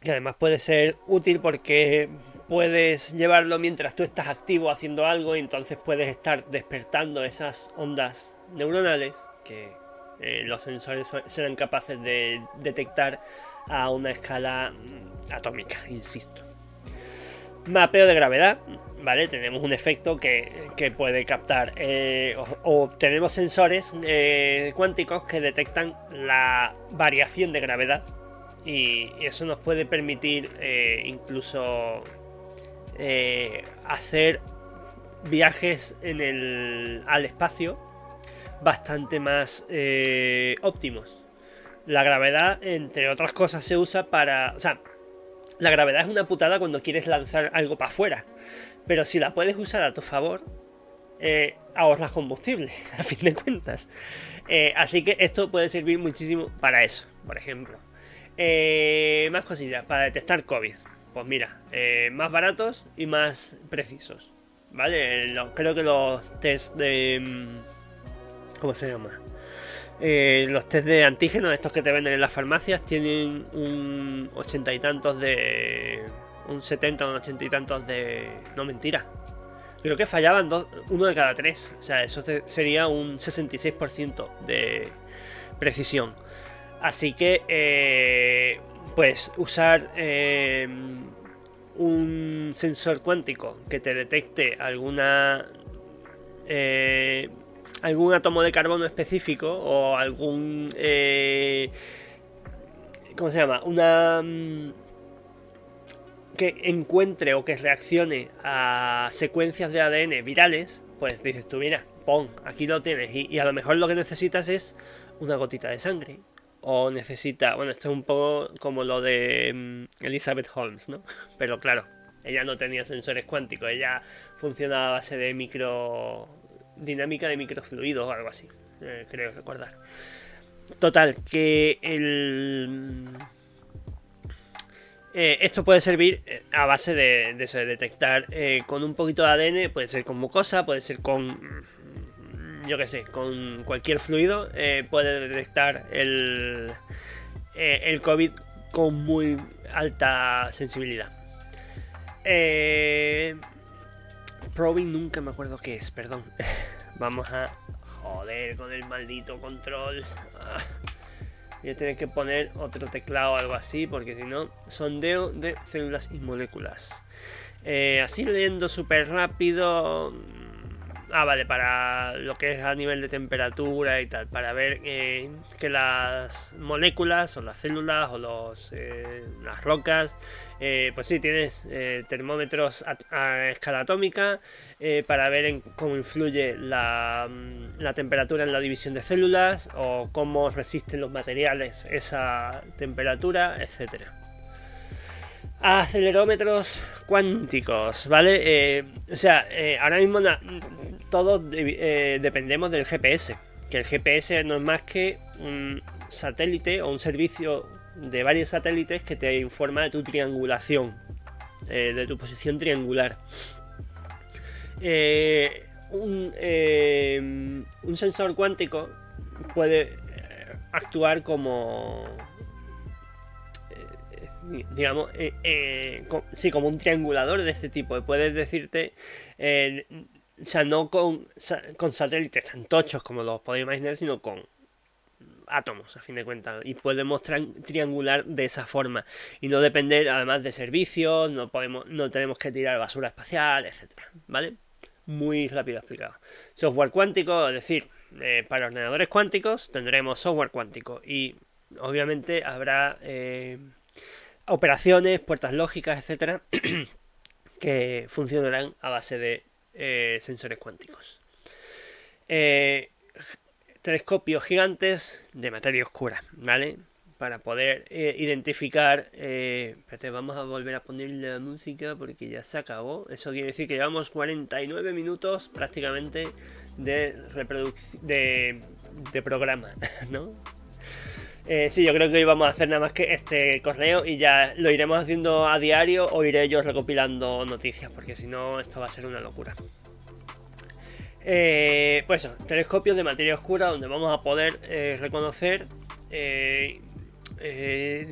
Que además puede ser útil porque puedes llevarlo mientras tú estás activo haciendo algo y entonces puedes estar despertando esas ondas neuronales que eh, los sensores serán capaces de detectar a una escala mm, atómica, insisto. Mapeo de gravedad. ¿vale? Tenemos un efecto que, puede captar eh, o, tenemos sensores eh, cuánticos que detectan la variación de gravedad y, eso nos puede permitir eh, incluso hacer viajes en el, al espacio bastante más óptimos. La gravedad, entre otras cosas, se usa para... O sea, la gravedad es una putada cuando quieres lanzar algo para afuera pero si la puedes usar a tu favor, eh, ahorras combustible, *laughs* a fin de cuentas. Eh, así que esto puede servir muchísimo para eso, por ejemplo. Eh, más cosillas, para detectar COVID. Pues mira, más baratos y más precisos. ¿Vale? creo que los test de... Mm, ¿Cómo se llama? Los test de antígenos, estos que te venden en las farmacias, tienen un ochenta y tantos de un 70 o un 80 y tantos de... No, mentira. Creo que fallaban dos, uno de cada tres. O sea, eso sería un 66% de precisión. Así que, eh, pues, usar eh, un sensor cuántico que te detecte alguna... Eh, algún átomo de carbono específico o algún... ¿Cómo se llama? Una mm, que encuentre o que reaccione a secuencias de ADN virales, pues dices tú, mira, pon, aquí lo tienes. Y, a lo mejor lo que necesitas es una gotita de sangre. O necesita, bueno, esto es un poco como lo de mm, Elizabeth Holmes, ¿no? Pero claro, ella no tenía sensores cuánticos, ella funcionaba a base de micro... dinámica de microfluidos o algo así, eh, creo recordar. Total, que el eh, esto puede servir eh, a base de, detectar eh, con un poquito de ADN, puede ser con mucosa, puede ser con, yo qué sé, con cualquier fluido, puede detectar el, el COVID con muy alta sensibilidad. Probing nunca me acuerdo qué es, perdón. *laughs* Vamos a joder con el maldito control. Ah. Voy a tener que poner otro teclado o algo así, porque si no, sondeo de células y moléculas. Eh, así leyendo súper rápido. Mm, ah, vale, para lo que es a nivel de temperatura y tal, para ver eh, que las moléculas o las células o los, eh, las rocas eh, pues sí, tienes eh, termómetros a, escala atómica eh, para ver cómo influye mm, la, temperatura en la división de células o cómo resisten los materiales esa temperatura, etc. Acelerómetros cuánticos, ¿vale? o sea, ahora mismo todos dependemos del GPS, que el GPS no es más que un satélite o un servicio de varios satélites que te informa de tu triangulación, eh, de tu posición triangular. Eh, eh, un, sensor cuántico puede actuar como digamos, eh, eh, sí, como un triangulador de este tipo. Puedes decirte, o sea, no con, con satélites tan tochos como los podéis imaginar, sino con átomos, a fin de cuentas, y podemos triangular de esa forma y no depender además de servicios, no podemos, no tenemos que tirar basura espacial, etcétera, ¿vale? Muy rápido explicado. Software cuántico, es decir, eh, para ordenadores cuánticos tendremos software cuántico y obviamente habrá eh, operaciones, puertas lógicas, etcétera, *clears throat* que funcionarán a base de eh, sensores cuánticos. Telescopios gigantes de materia oscura, ¿vale? Para poder identificar. espérate, vamos a volver a poner la música porque ya se acabó. Eso quiere decir que llevamos 49 minutos prácticamente de de, de programa, *laughs* ¿no? Eh, sí, yo creo que hoy vamos a hacer nada más que este correo y ya lo iremos haciendo a diario o iré yo recopilando noticias, porque si no esto va a ser una locura. Eh, pues eso, telescopios de materia oscura donde vamos a poder eh, reconocer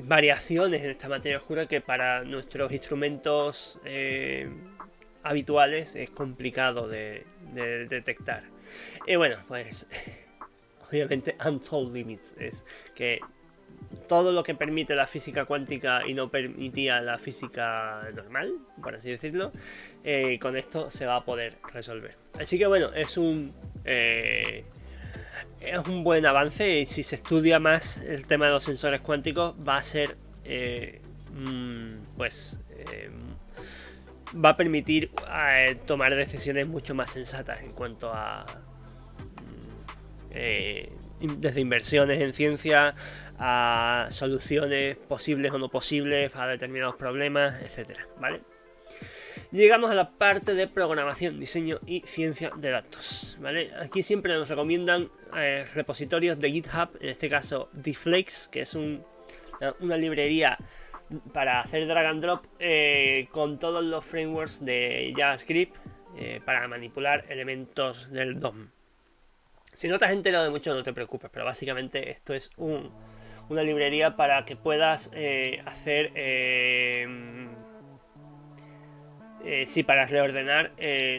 variaciones en esta materia oscura que para nuestros instrumentos habituales es complicado de detectar. Y bueno, pues *laughs* obviamente Untold Limits es que todo lo que permite la física cuántica y no permitía la física normal, por así decirlo, eh, con esto se va a poder resolver. Así que bueno, es un eh, es un buen avance y si se estudia más el tema de los sensores cuánticos va a ser eh, mm, pues va a permitir tomar decisiones mucho más sensatas en cuanto a eh, desde inversiones en ciencia a soluciones posibles o no posibles a determinados problemas, etcétera, ¿vale? Llegamos a la parte de programación, diseño y ciencia de datos, ¿vale? Aquí siempre nos recomiendan eh, repositorios de GitHub, en este caso Deflex, que es una librería para hacer drag and drop eh, con todos los frameworks de JavaScript para manipular elementos del DOM, si no te has enterado de mucho, no te preocupes, pero básicamente esto es una librería para que puedas eh, hacer. Eh, eh, sí, para reordenar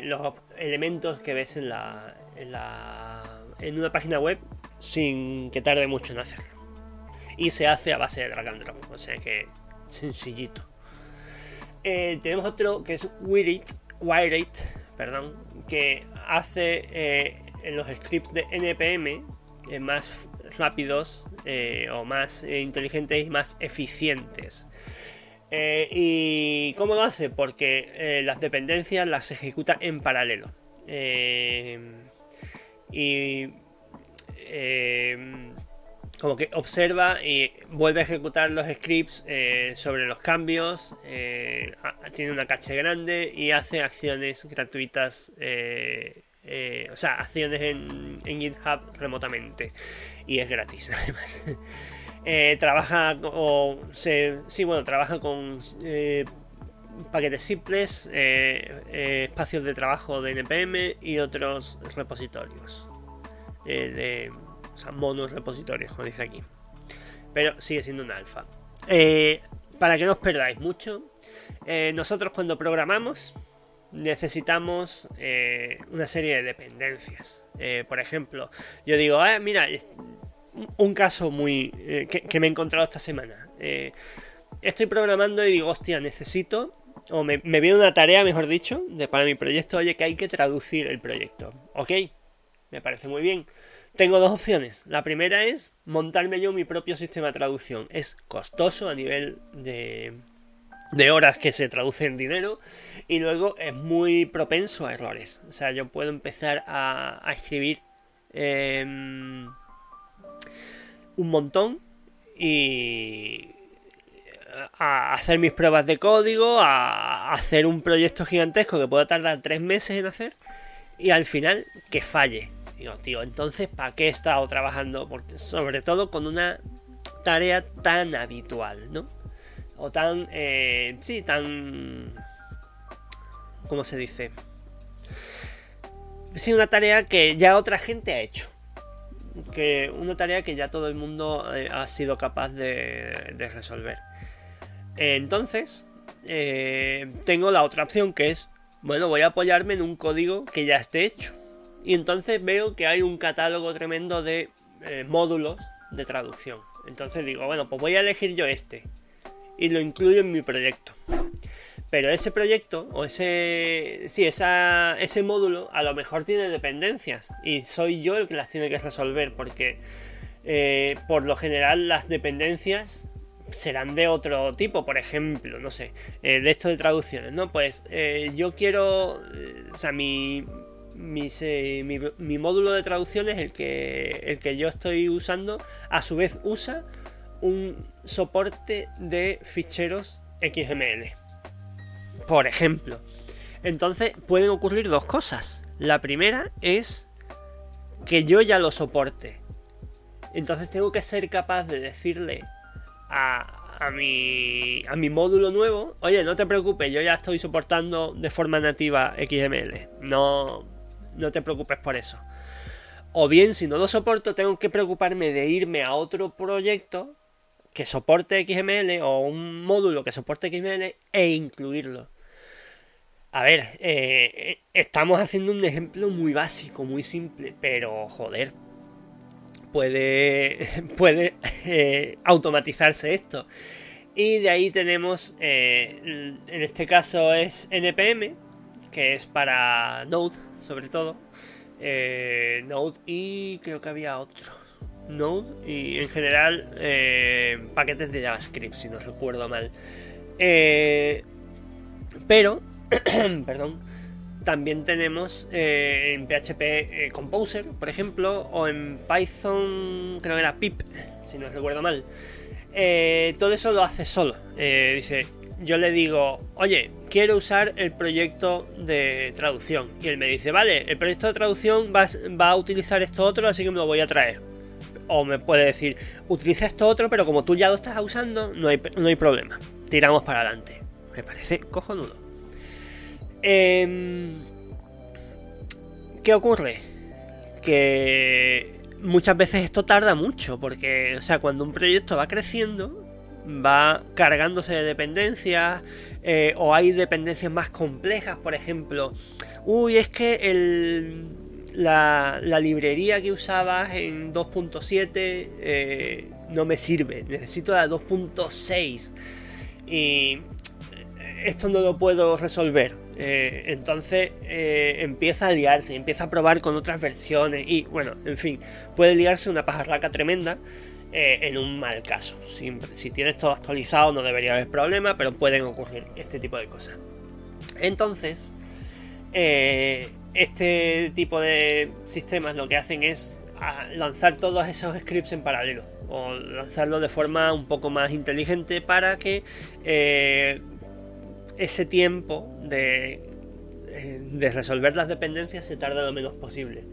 los elementos que ves en la, en la. en una página web sin que tarde mucho en hacerlo. Y se hace a base de drag and drop, o sea que sencillito. tenemos otro que es Wired perdón, que hace en los scripts de NPM eh, más rápidos eh, o más eh, inteligentes y más eficientes. ¿Y cómo lo hace? Porque las dependencias las ejecuta en paralelo. y como que observa y vuelve a ejecutar los scripts sobre los cambios, tiene una caché grande y hace acciones gratuitas eh, o sea, acciones en, GitHub remotamente. Y es gratis, *laughs* además. Eh, trabaja o sí, bueno, trabaja con eh, paquetes simples, espacios de trabajo de NPM y otros repositorios. o sea, monos repositorios, como dice aquí. Pero sigue siendo un alfa. para que no os perdáis mucho, nosotros cuando programamos, necesitamos eh, una serie de dependencias. Eh, por ejemplo, yo digo, ah, mira, un caso muy eh, que, me he encontrado esta semana. estoy programando y digo, hostia, necesito, o me, viene una tarea, mejor dicho, de para mi proyecto, oye, que hay que traducir el proyecto. Ok, me parece muy bien. Tengo dos opciones. La primera es montarme yo mi propio sistema de traducción. Es costoso a nivel de, de horas que se traduce en dinero y luego es muy propenso a errores. O sea, yo puedo empezar a, escribir em, un montón y a hacer mis pruebas de código, a hacer un proyecto gigantesco que pueda tardar tres meses en hacer y al final que falle. Digo, tío, entonces, ¿para qué he estado trabajando? Porque, sobre todo con una tarea tan habitual, ¿no? O tan, eh, sí, tan ¿cómo se dice? Es una tarea que ya otra gente ha hecho. Que una tarea que ya todo el mundo eh, ha sido capaz de, resolver. Entonces, eh, tengo la otra opción que es, bueno, voy a apoyarme en un código que ya esté hecho. Y entonces veo que hay un catálogo tremendo de módulos de traducción. Entonces digo, bueno, pues voy a elegir yo este. Y lo incluyo en mi proyecto. Pero ese proyecto, o ese. Sí, ese módulo, a lo mejor tiene dependencias. Y soy yo el que las tiene que resolver. Porque eh, por lo general las dependencias serán de otro tipo, por ejemplo, no sé, eh, de esto de traducciones, ¿no? Pues eh, yo quiero, o sea, mi, mi, módulo de traducciones, el que, el que yo estoy usando, a su vez usa un soporte de ficheros XML. Por ejemplo. Entonces pueden ocurrir dos cosas. La primera es que yo ya lo soporte. Entonces tengo que ser capaz de decirle a, a, mi, a mi módulo nuevo, oye, no te preocupes, yo ya estoy soportando de forma nativa XML. No, no te preocupes por eso. O bien, si no lo soporto, tengo que preocuparme de irme a otro proyecto que soporte XML o un módulo que soporte XML e incluirlo. A ver, eh, estamos haciendo un ejemplo muy básico, muy simple, pero joder, puede, *laughs* puede eh, automatizarse esto. Y de ahí tenemos, eh, en este caso es NPM, que es para Node, sobre todo. Node y creo que había otro. Node y en general paquetes de JavaScript, si no recuerdo mal. pero *clears throat* perdón, también tenemos eh, en PHP eh, Composer, por ejemplo, o en Python, creo que era pip, si no recuerdo mal. Eh, todo eso lo hace solo. dice, yo le digo, oye, quiero usar el proyecto de traducción. Y él me dice, vale, el proyecto de traducción va, a utilizar esto otro, así que me lo voy a traer. O me puede decir, utiliza esto otro, pero como tú ya lo estás usando, no hay, no hay problema. Tiramos para adelante. Me parece cojonudo. Em, ¿Qué ocurre? Que muchas veces esto tarda mucho, porque, o sea, cuando un proyecto va creciendo, va cargándose de dependencias, eh, o hay dependencias más complejas, por ejemplo, uy, es que el, la, librería que usabas en 2.7 eh, no me sirve, necesito la 2.6 y esto no lo puedo resolver. Eh, entonces eh, empieza a liarse, empieza a probar con otras versiones y bueno, en fin, puede liarse una pajarraca tremenda eh, en un mal caso. Si, tienes todo actualizado no debería haber problema, pero pueden ocurrir este tipo de cosas. Entonces, este tipo de sistemas lo que hacen es lanzar todos esos scripts en paralelo o lanzarlo de forma un poco más inteligente para que ese tiempo de, eh, de resolver las dependencias se tarda lo menos posible.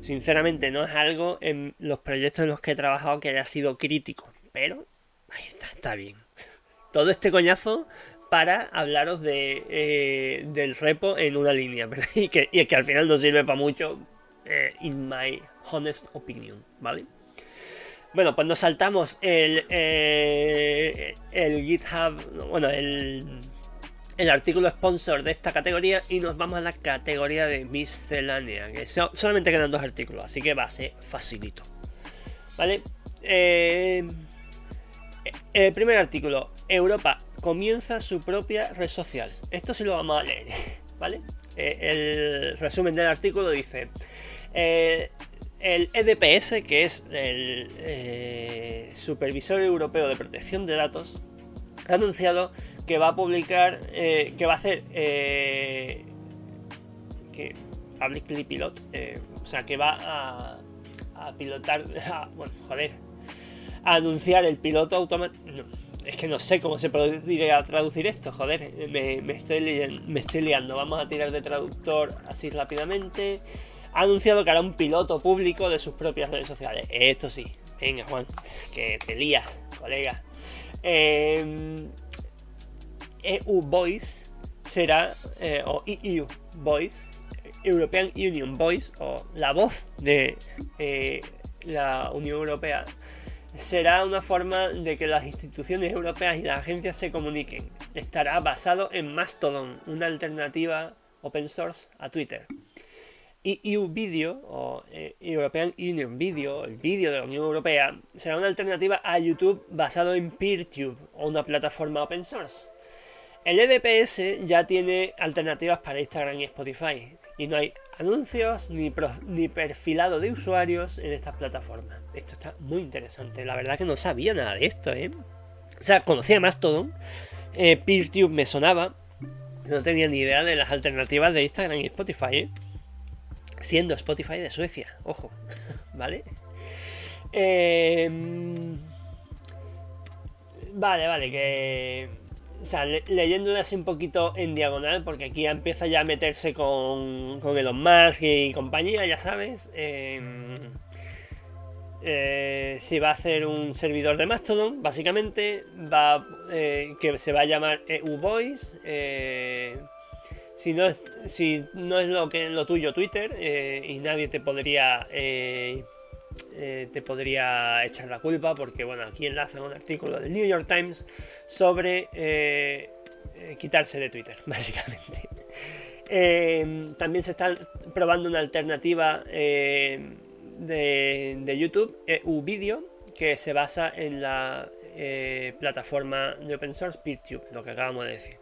Sinceramente no es algo en los proyectos en los que he trabajado que haya sido crítico, pero ahí está, está bien. *laughs* Todo este coñazo para hablaros de, eh, del repo en una línea *laughs* y que, y que al final no sirve para mucho, eh, in my honest opinion, ¿vale? Bueno, pues nos saltamos el, el GitHub, bueno, el, el artículo sponsor de esta categoría y nos vamos a la categoría de miscelánea, que solamente quedan dos artículos, así que va a ser facilito. ¿Vale? Eh, el primer artículo, Europa comienza su propia red social. Esto sí lo vamos a leer, *laughs* ¿vale? Eh, el resumen del artículo dice, eh, el EDPS, que es el Supervisor Europeo de Protección de Datos, ha anunciado que va a publicar, eh, que va a hacer, eh, que Publicly Pilot, eh, o sea, que va a, a pilotar, *laughs* bueno, joder, a anunciar el piloto automático. Es que no sé cómo se podría traducir esto, joder, me, estoy liando. Vamos a tirar de traductor así rápidamente. Ha anunciado que hará un piloto público de sus propias redes sociales. Esto sí, venga Juan, que te lías, colega. EU Voice será, eh, o EU Voice, European Union Voice, o la voz de eh, la Unión Europea, será una forma de que las instituciones europeas y las agencias se comuniquen. Estará basado en Mastodon, una alternativa open source a Twitter. Y EU Video, o eh, European Union Video, el vídeo de la Unión Europea, será una alternativa a YouTube basado en PeerTube, o una plataforma open source. El EDPS ya tiene alternativas para Instagram y Spotify, y no hay anuncios ni, ni perfilado de usuarios en estas plataformas. Esto está muy interesante. La verdad que no sabía nada de esto, ¿eh? O sea, conocía más todo. Eh, PeerTube me sonaba. No tenía ni idea de las alternativas de Instagram y Spotify, ¿eh? Siendo Spotify de Suecia, ojo, *laughs* ¿vale? Eh, vale, vale, que o sea, leyéndolas un poquito en diagonal, porque aquí empieza ya a meterse con, con Elon Musk y compañía, ya sabes. Em, eh, si va a hacer un servidor de Mastodon, básicamente, va eh, que se va a llamar EU Voice. Eh, si no es, si no es lo que lo tuyo Twitter y nadie te podría eh, te podría echar la culpa porque, bueno, aquí enlazan un artículo del New York Times sobre eh, eh, quitarse de Twitter, *laughs* básicamente. también se está probando una alternativa de, YouTube, EU Video, que se basa en la plataforma de open source PeerTube, lo que acabamos de decir.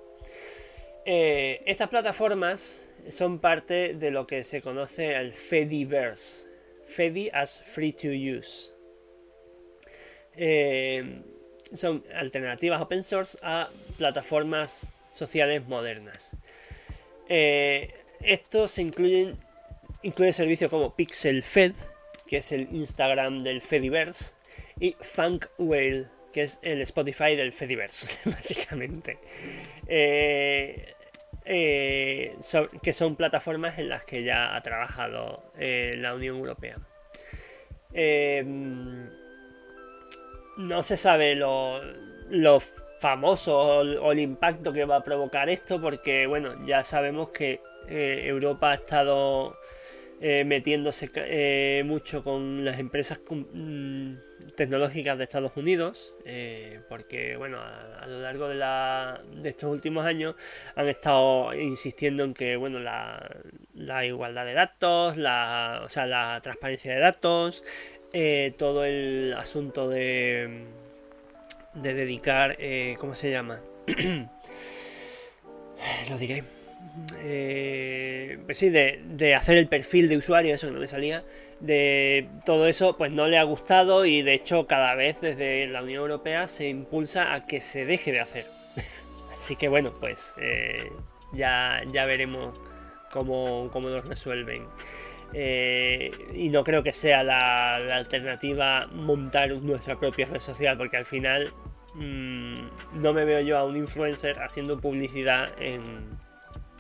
estas plataformas son parte de lo que se conoce el Fediverse, Fedi as free to use. Eh, son alternativas open source a plataformas sociales modernas. Eh, estos incluyen incluye servicios como Pixel Fed, que es el Instagram del Fediverse, y Funk Whale, que es el Spotify del Fediverse, *laughs* básicamente. Eh, eh, que son plataformas en las que ya ha trabajado eh, la Unión Europea. Em, no se sabe lo, famoso o, el impacto que va a provocar esto porque bueno ya sabemos que eh, Europa ha estado metiéndose mucho con las empresas mm, tecnológicas de Estados Unidos, eh, porque bueno, a, lo largo de, la, de, estos últimos años han estado insistiendo en que bueno, la, la igualdad de datos, la, o sea, la transparencia de datos, eh, todo el asunto de, de dedicar, eh, ¿cómo se llama? *clears throat* lo diré. pues sí, de, de hacer el perfil de usuario, eso que no me salía, de todo eso pues no le ha gustado y de hecho cada vez desde la Unión Europea se impulsa a que se deje de hacer. *laughs* Así que bueno, pues eh, ya, ya veremos cómo, cómo resuelven. Eh, y no creo que sea la, alternativa montar nuestra propia red social, porque al final mm, no me veo yo a un influencer haciendo publicidad en,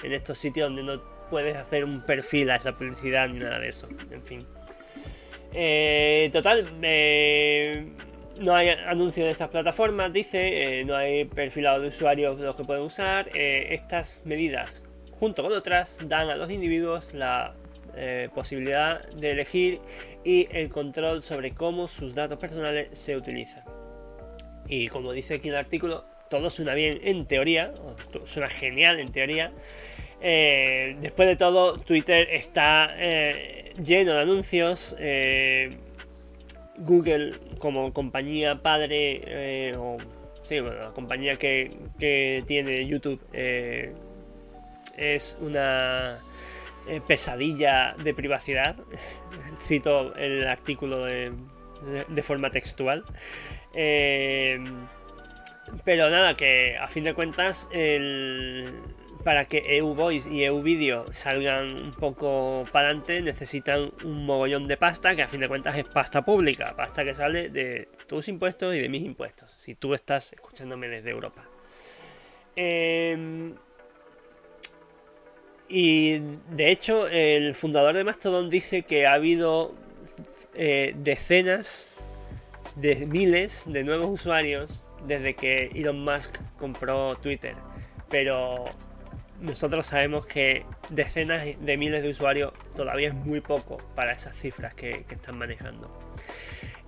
en estos sitios donde no puedes hacer un perfil a esa publicidad ni nada de eso. En fin. Eh, total, eh, no hay anuncio de estas plataformas, dice, eh, no hay perfilado de usuarios los que pueden usar. estas medidas, junto con otras, dan a los individuos la posibilidad de elegir y el control sobre cómo sus datos personales se utilizan. Y como dice aquí el artículo, todo suena bien en teoría, suena genial en teoría. Después de todo, Twitter está lleno de anuncios. Eh, Google como compañía padre, eh, o sí, la compañía que, tiene YouTube eh, es una pesadilla de privacidad. *laughs* Cito el artículo de, de forma textual. pero nada, que a fin de cuentas el para que EU Voice y EU Video salgan un poco para adelante necesitan un mogollón de pasta que a fin de cuentas es pasta pública, pasta que sale de tus impuestos y de mis impuestos, si tú estás escuchándome desde Europa. Em, y de hecho el fundador de Mastodon dice que ha habido eh, decenas de miles de nuevos usuarios desde que Elon Musk compró Twitter. Pero nosotros sabemos que decenas de miles de usuarios todavía es muy poco para esas cifras que, están manejando.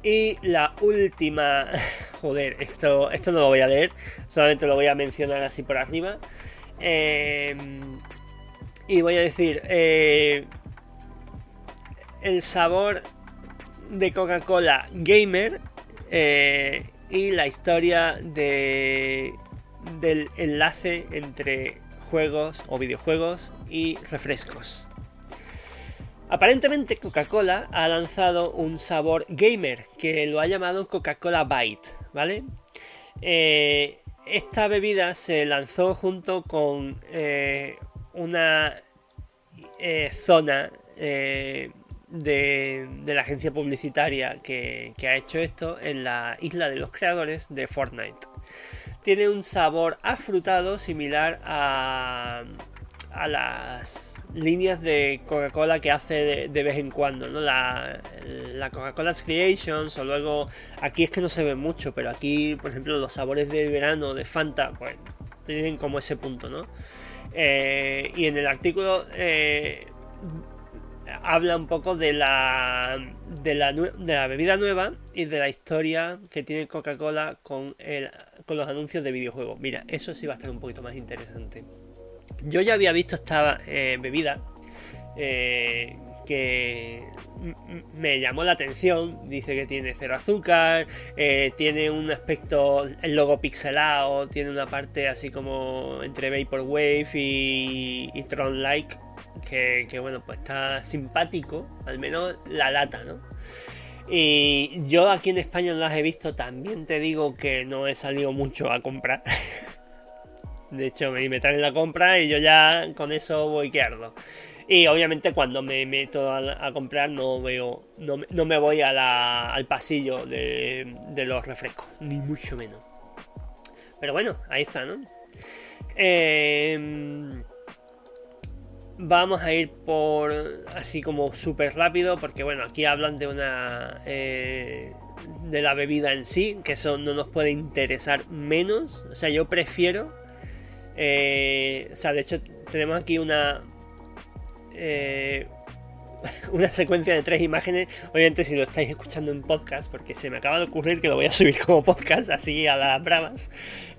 Y la última, *laughs* joder, esto, esto no lo voy a leer, solamente lo voy a mencionar así por arriba. Em, y voy a decir, eh, el sabor de Coca-Cola Gamer eh, y la historia de, del enlace entre juegos o videojuegos y refrescos. Aparentemente Coca-Cola ha lanzado un sabor gamer que lo ha llamado Coca-Cola Bite, ¿vale? Eh, esta bebida se lanzó junto con eh, una eh, zona de, la agencia publicitaria que, que ha hecho esto en la isla de los creadores de Fortnite. Tiene un sabor afrutado similar a, a las líneas de Coca-Cola que hace de, vez en cuando, ¿no? La, la Coca-Cola Creations o luego aquí es que no se ve mucho, pero aquí, por ejemplo, los sabores de verano de Fanta, pues tienen como ese punto, ¿no? Eh, y en el artículo eh, habla un poco de la, de la, bebida nueva y de la historia que tiene Coca-Cola con, con los anuncios de videojuegos. Mira, eso sí va a estar un poquito más interesante. Yo ya había visto esta eh, bebida eh, que me llamó la atención. Dice que tiene cero azúcar, eh, tiene un aspecto, el logo pixelado, tiene una parte así como entre Vaporwave y, y Tron-like. Que, que, bueno, pues está simpático, al menos la lata, ¿no? Y yo aquí en España no las he visto, también te digo que no he salido mucho a comprar. *laughs* De hecho, me traen la compra y yo ya con eso voy que ardo. Y obviamente cuando me meto a, comprar no veo, no, me voy al pasillo de, los refrescos, ni mucho menos. Pero bueno, ahí está, ¿no? Em, vamos a ir por así como súper rápido, porque bueno, aquí hablan de una... Eh, de la bebida en sí, que eso no nos puede interesar menos. O sea, yo prefiero eh, o sea, de hecho, tenemos aquí una. Eh, *laughs* una secuencia de tres imágenes. Obviamente, si lo estáis escuchando en podcast, porque se me acaba de ocurrir que lo voy a *laughs* subir como podcast, así a las bravas.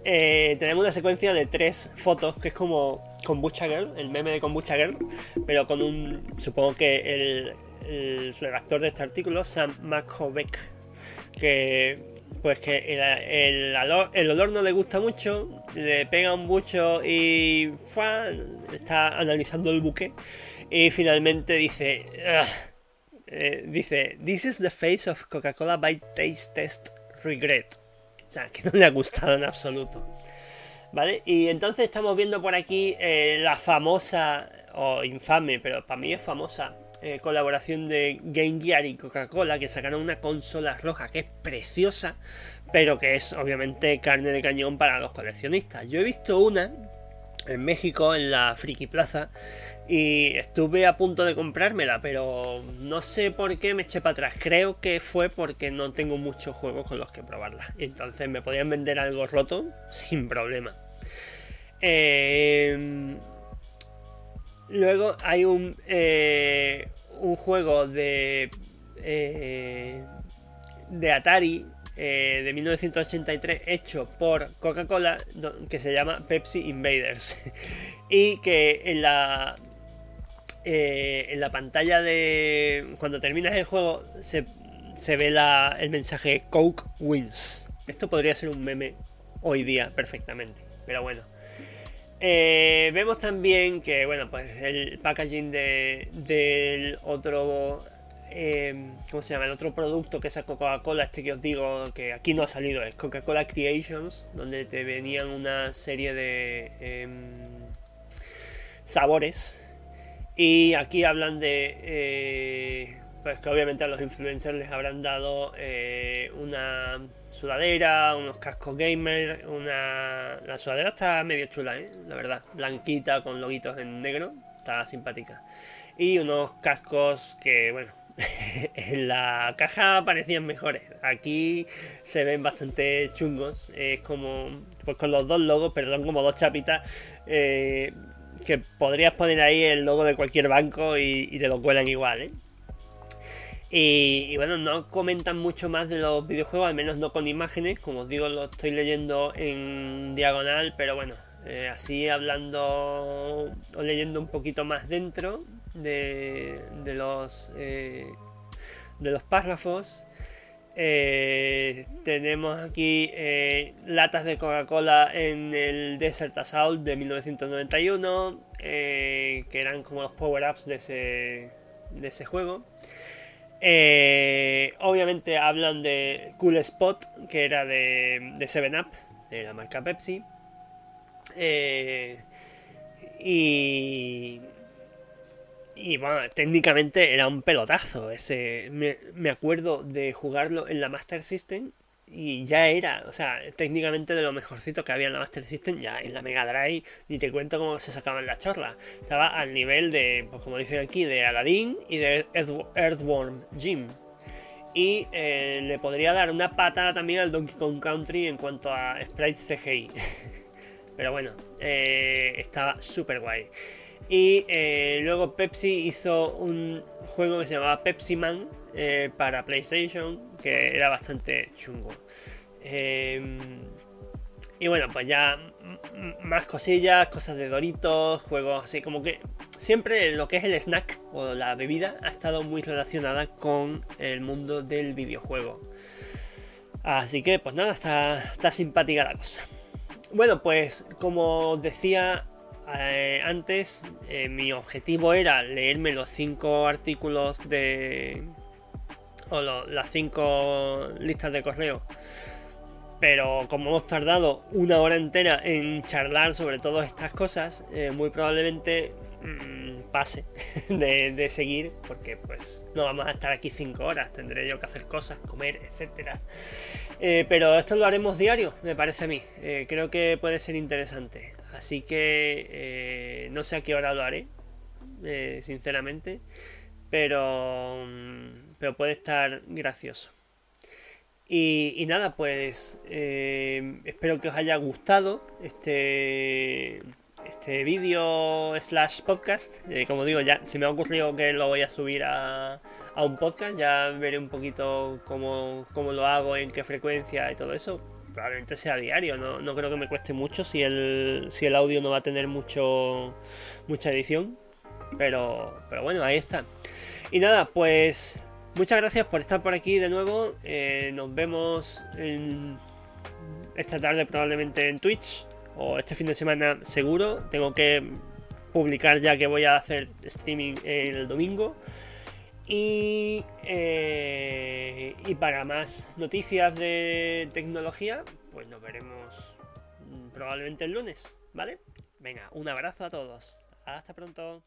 Eh, tenemos una secuencia de tres fotos que es como Kombucha Girl, el meme de Kombucha Girl, pero con un. Supongo que el, el redactor de este artículo, Sam McCobeck, que pues que el, el, olor, no le gusta mucho, le pega un bucho y está analizando el buque y finalmente dice, eh, dice, this is the face of Coca-Cola by taste test regret. O sea, que no le ha gustado en absoluto. ¿Vale? Y entonces estamos viendo por aquí eh, la famosa, o infame, pero para mí es famosa, eh, colaboración de Game Gear y Coca-Cola, que sacaron una consola roja que es preciosa, pero que es obviamente carne de cañón para los coleccionistas. Yo he visto una en México, en la Friki Plaza, y estuve a punto de comprármela, pero no sé por qué me eché para atrás. Creo que fue porque no tengo muchos juegos con los que probarla. Entonces me podían vender algo roto sin problema. Eh, Luego hay un, eh, un juego de, eh, de Atari eh, de 1983 hecho por Coca-Cola que se llama Pepsi Invaders. *laughs* y que en la, en la pantalla de... Cuando terminas el juego se, se ve el mensaje Coke Wins. Esto podría ser un meme hoy día perfectamente. Pero bueno. Eh, vemos también que, bueno, pues el packaging de, del otro, eh, ¿cómo se llama? El otro producto que sacó Coca-Cola, este que os digo que aquí no ha salido, es Coca-Cola Creations, donde te venían una serie de em, sabores. Y aquí hablan de, eh, pues que obviamente a los influencers les habrán dado una sudadera, unos cascos gamer, una... La sudadera está medio chula, ¿eh? La verdad, blanquita con loguitos en negro, está simpática. Y unos cascos que, bueno, *laughs* en la caja parecían mejores. Aquí se ven bastante chungos. Es como, pues con los dos logos, perdón, como dos chapitas. Eh, que podrías poner ahí el logo de cualquier banco y, y te lo cuelan igual, ¿eh? Y, bueno, no comentan mucho más de los videojuegos, al menos no con imágenes, como os digo, lo estoy leyendo en diagonal, pero bueno, eh, así hablando o leyendo un poquito más dentro de, los eh, de los párrafos. Eh, tenemos aquí latas de Coca-Cola en el Desert Assault de 1991, que eran como los power-ups de ese, de ese juego. obviamente hablan de Cool Spot, que era de, de 7 Up, de la marca Pepsi. Eh, y. Y bueno, técnicamente era un pelotazo. Ese, me, acuerdo de jugarlo en la Master System y ya era, o sea, técnicamente de lo mejorcito que había en la Master System, ya en la Mega Drive, ni te cuento cómo se sacaban las chorlas. Estaba al nivel de, pues como dicen aquí, de Aladdin y de Earthworm Jim. Y eh, le podría dar una patada también al Donkey Kong Country en cuanto a sprites CGI. *laughs* Pero bueno, eh, estaba súper guay. Y eh, luego Pepsi hizo un juego que se llamaba Pepsi Man eh, para PlayStation, que era bastante chungo. Em, y bueno, pues ya más cosillas, cosas de Doritos, juegos así como que siempre lo que es el snack o la bebida ha estado muy relacionada con el mundo del videojuego. Así que pues nada, está, está simpática la cosa. Bueno, pues como decía eh, antes, eh, mi objetivo era leerme los cinco artículos de... o las cinco listas de correo. Pero como hemos tardado una hora entera en charlar sobre todas estas cosas, eh, muy probablemente mm, pase *laughs* de, seguir, porque pues no vamos a estar aquí cinco horas, tendré yo que hacer cosas, comer, etcétera. Pero esto lo haremos diario, me parece a mí. Creo que puede ser interesante. Así que eh, no sé a qué hora lo haré, sinceramente. Pero, pero puede estar gracioso. Y, nada, pues espero que os haya gustado este, este vídeo slash podcast. Eh, como digo, ya se me ha ocurrido que lo voy a subir a, a un podcast. Ya veré un poquito cómo, cómo, lo hago, en qué frecuencia y todo eso. Probablemente sea diario, no, no creo que me cueste mucho si el, si el audio no va a tener mucho mucha edición. Pero, pero bueno, ahí está. Y nada, pues muchas gracias por estar por aquí de nuevo. Eh, nos vemos esta tarde probablemente en Twitch o este fin de semana seguro. Tengo que publicar ya que voy a hacer streaming el domingo. Y, eh, y para más noticias de tecnología, pues nos veremos probablemente el lunes, ¿vale? Venga, un abrazo a todos. Hasta pronto.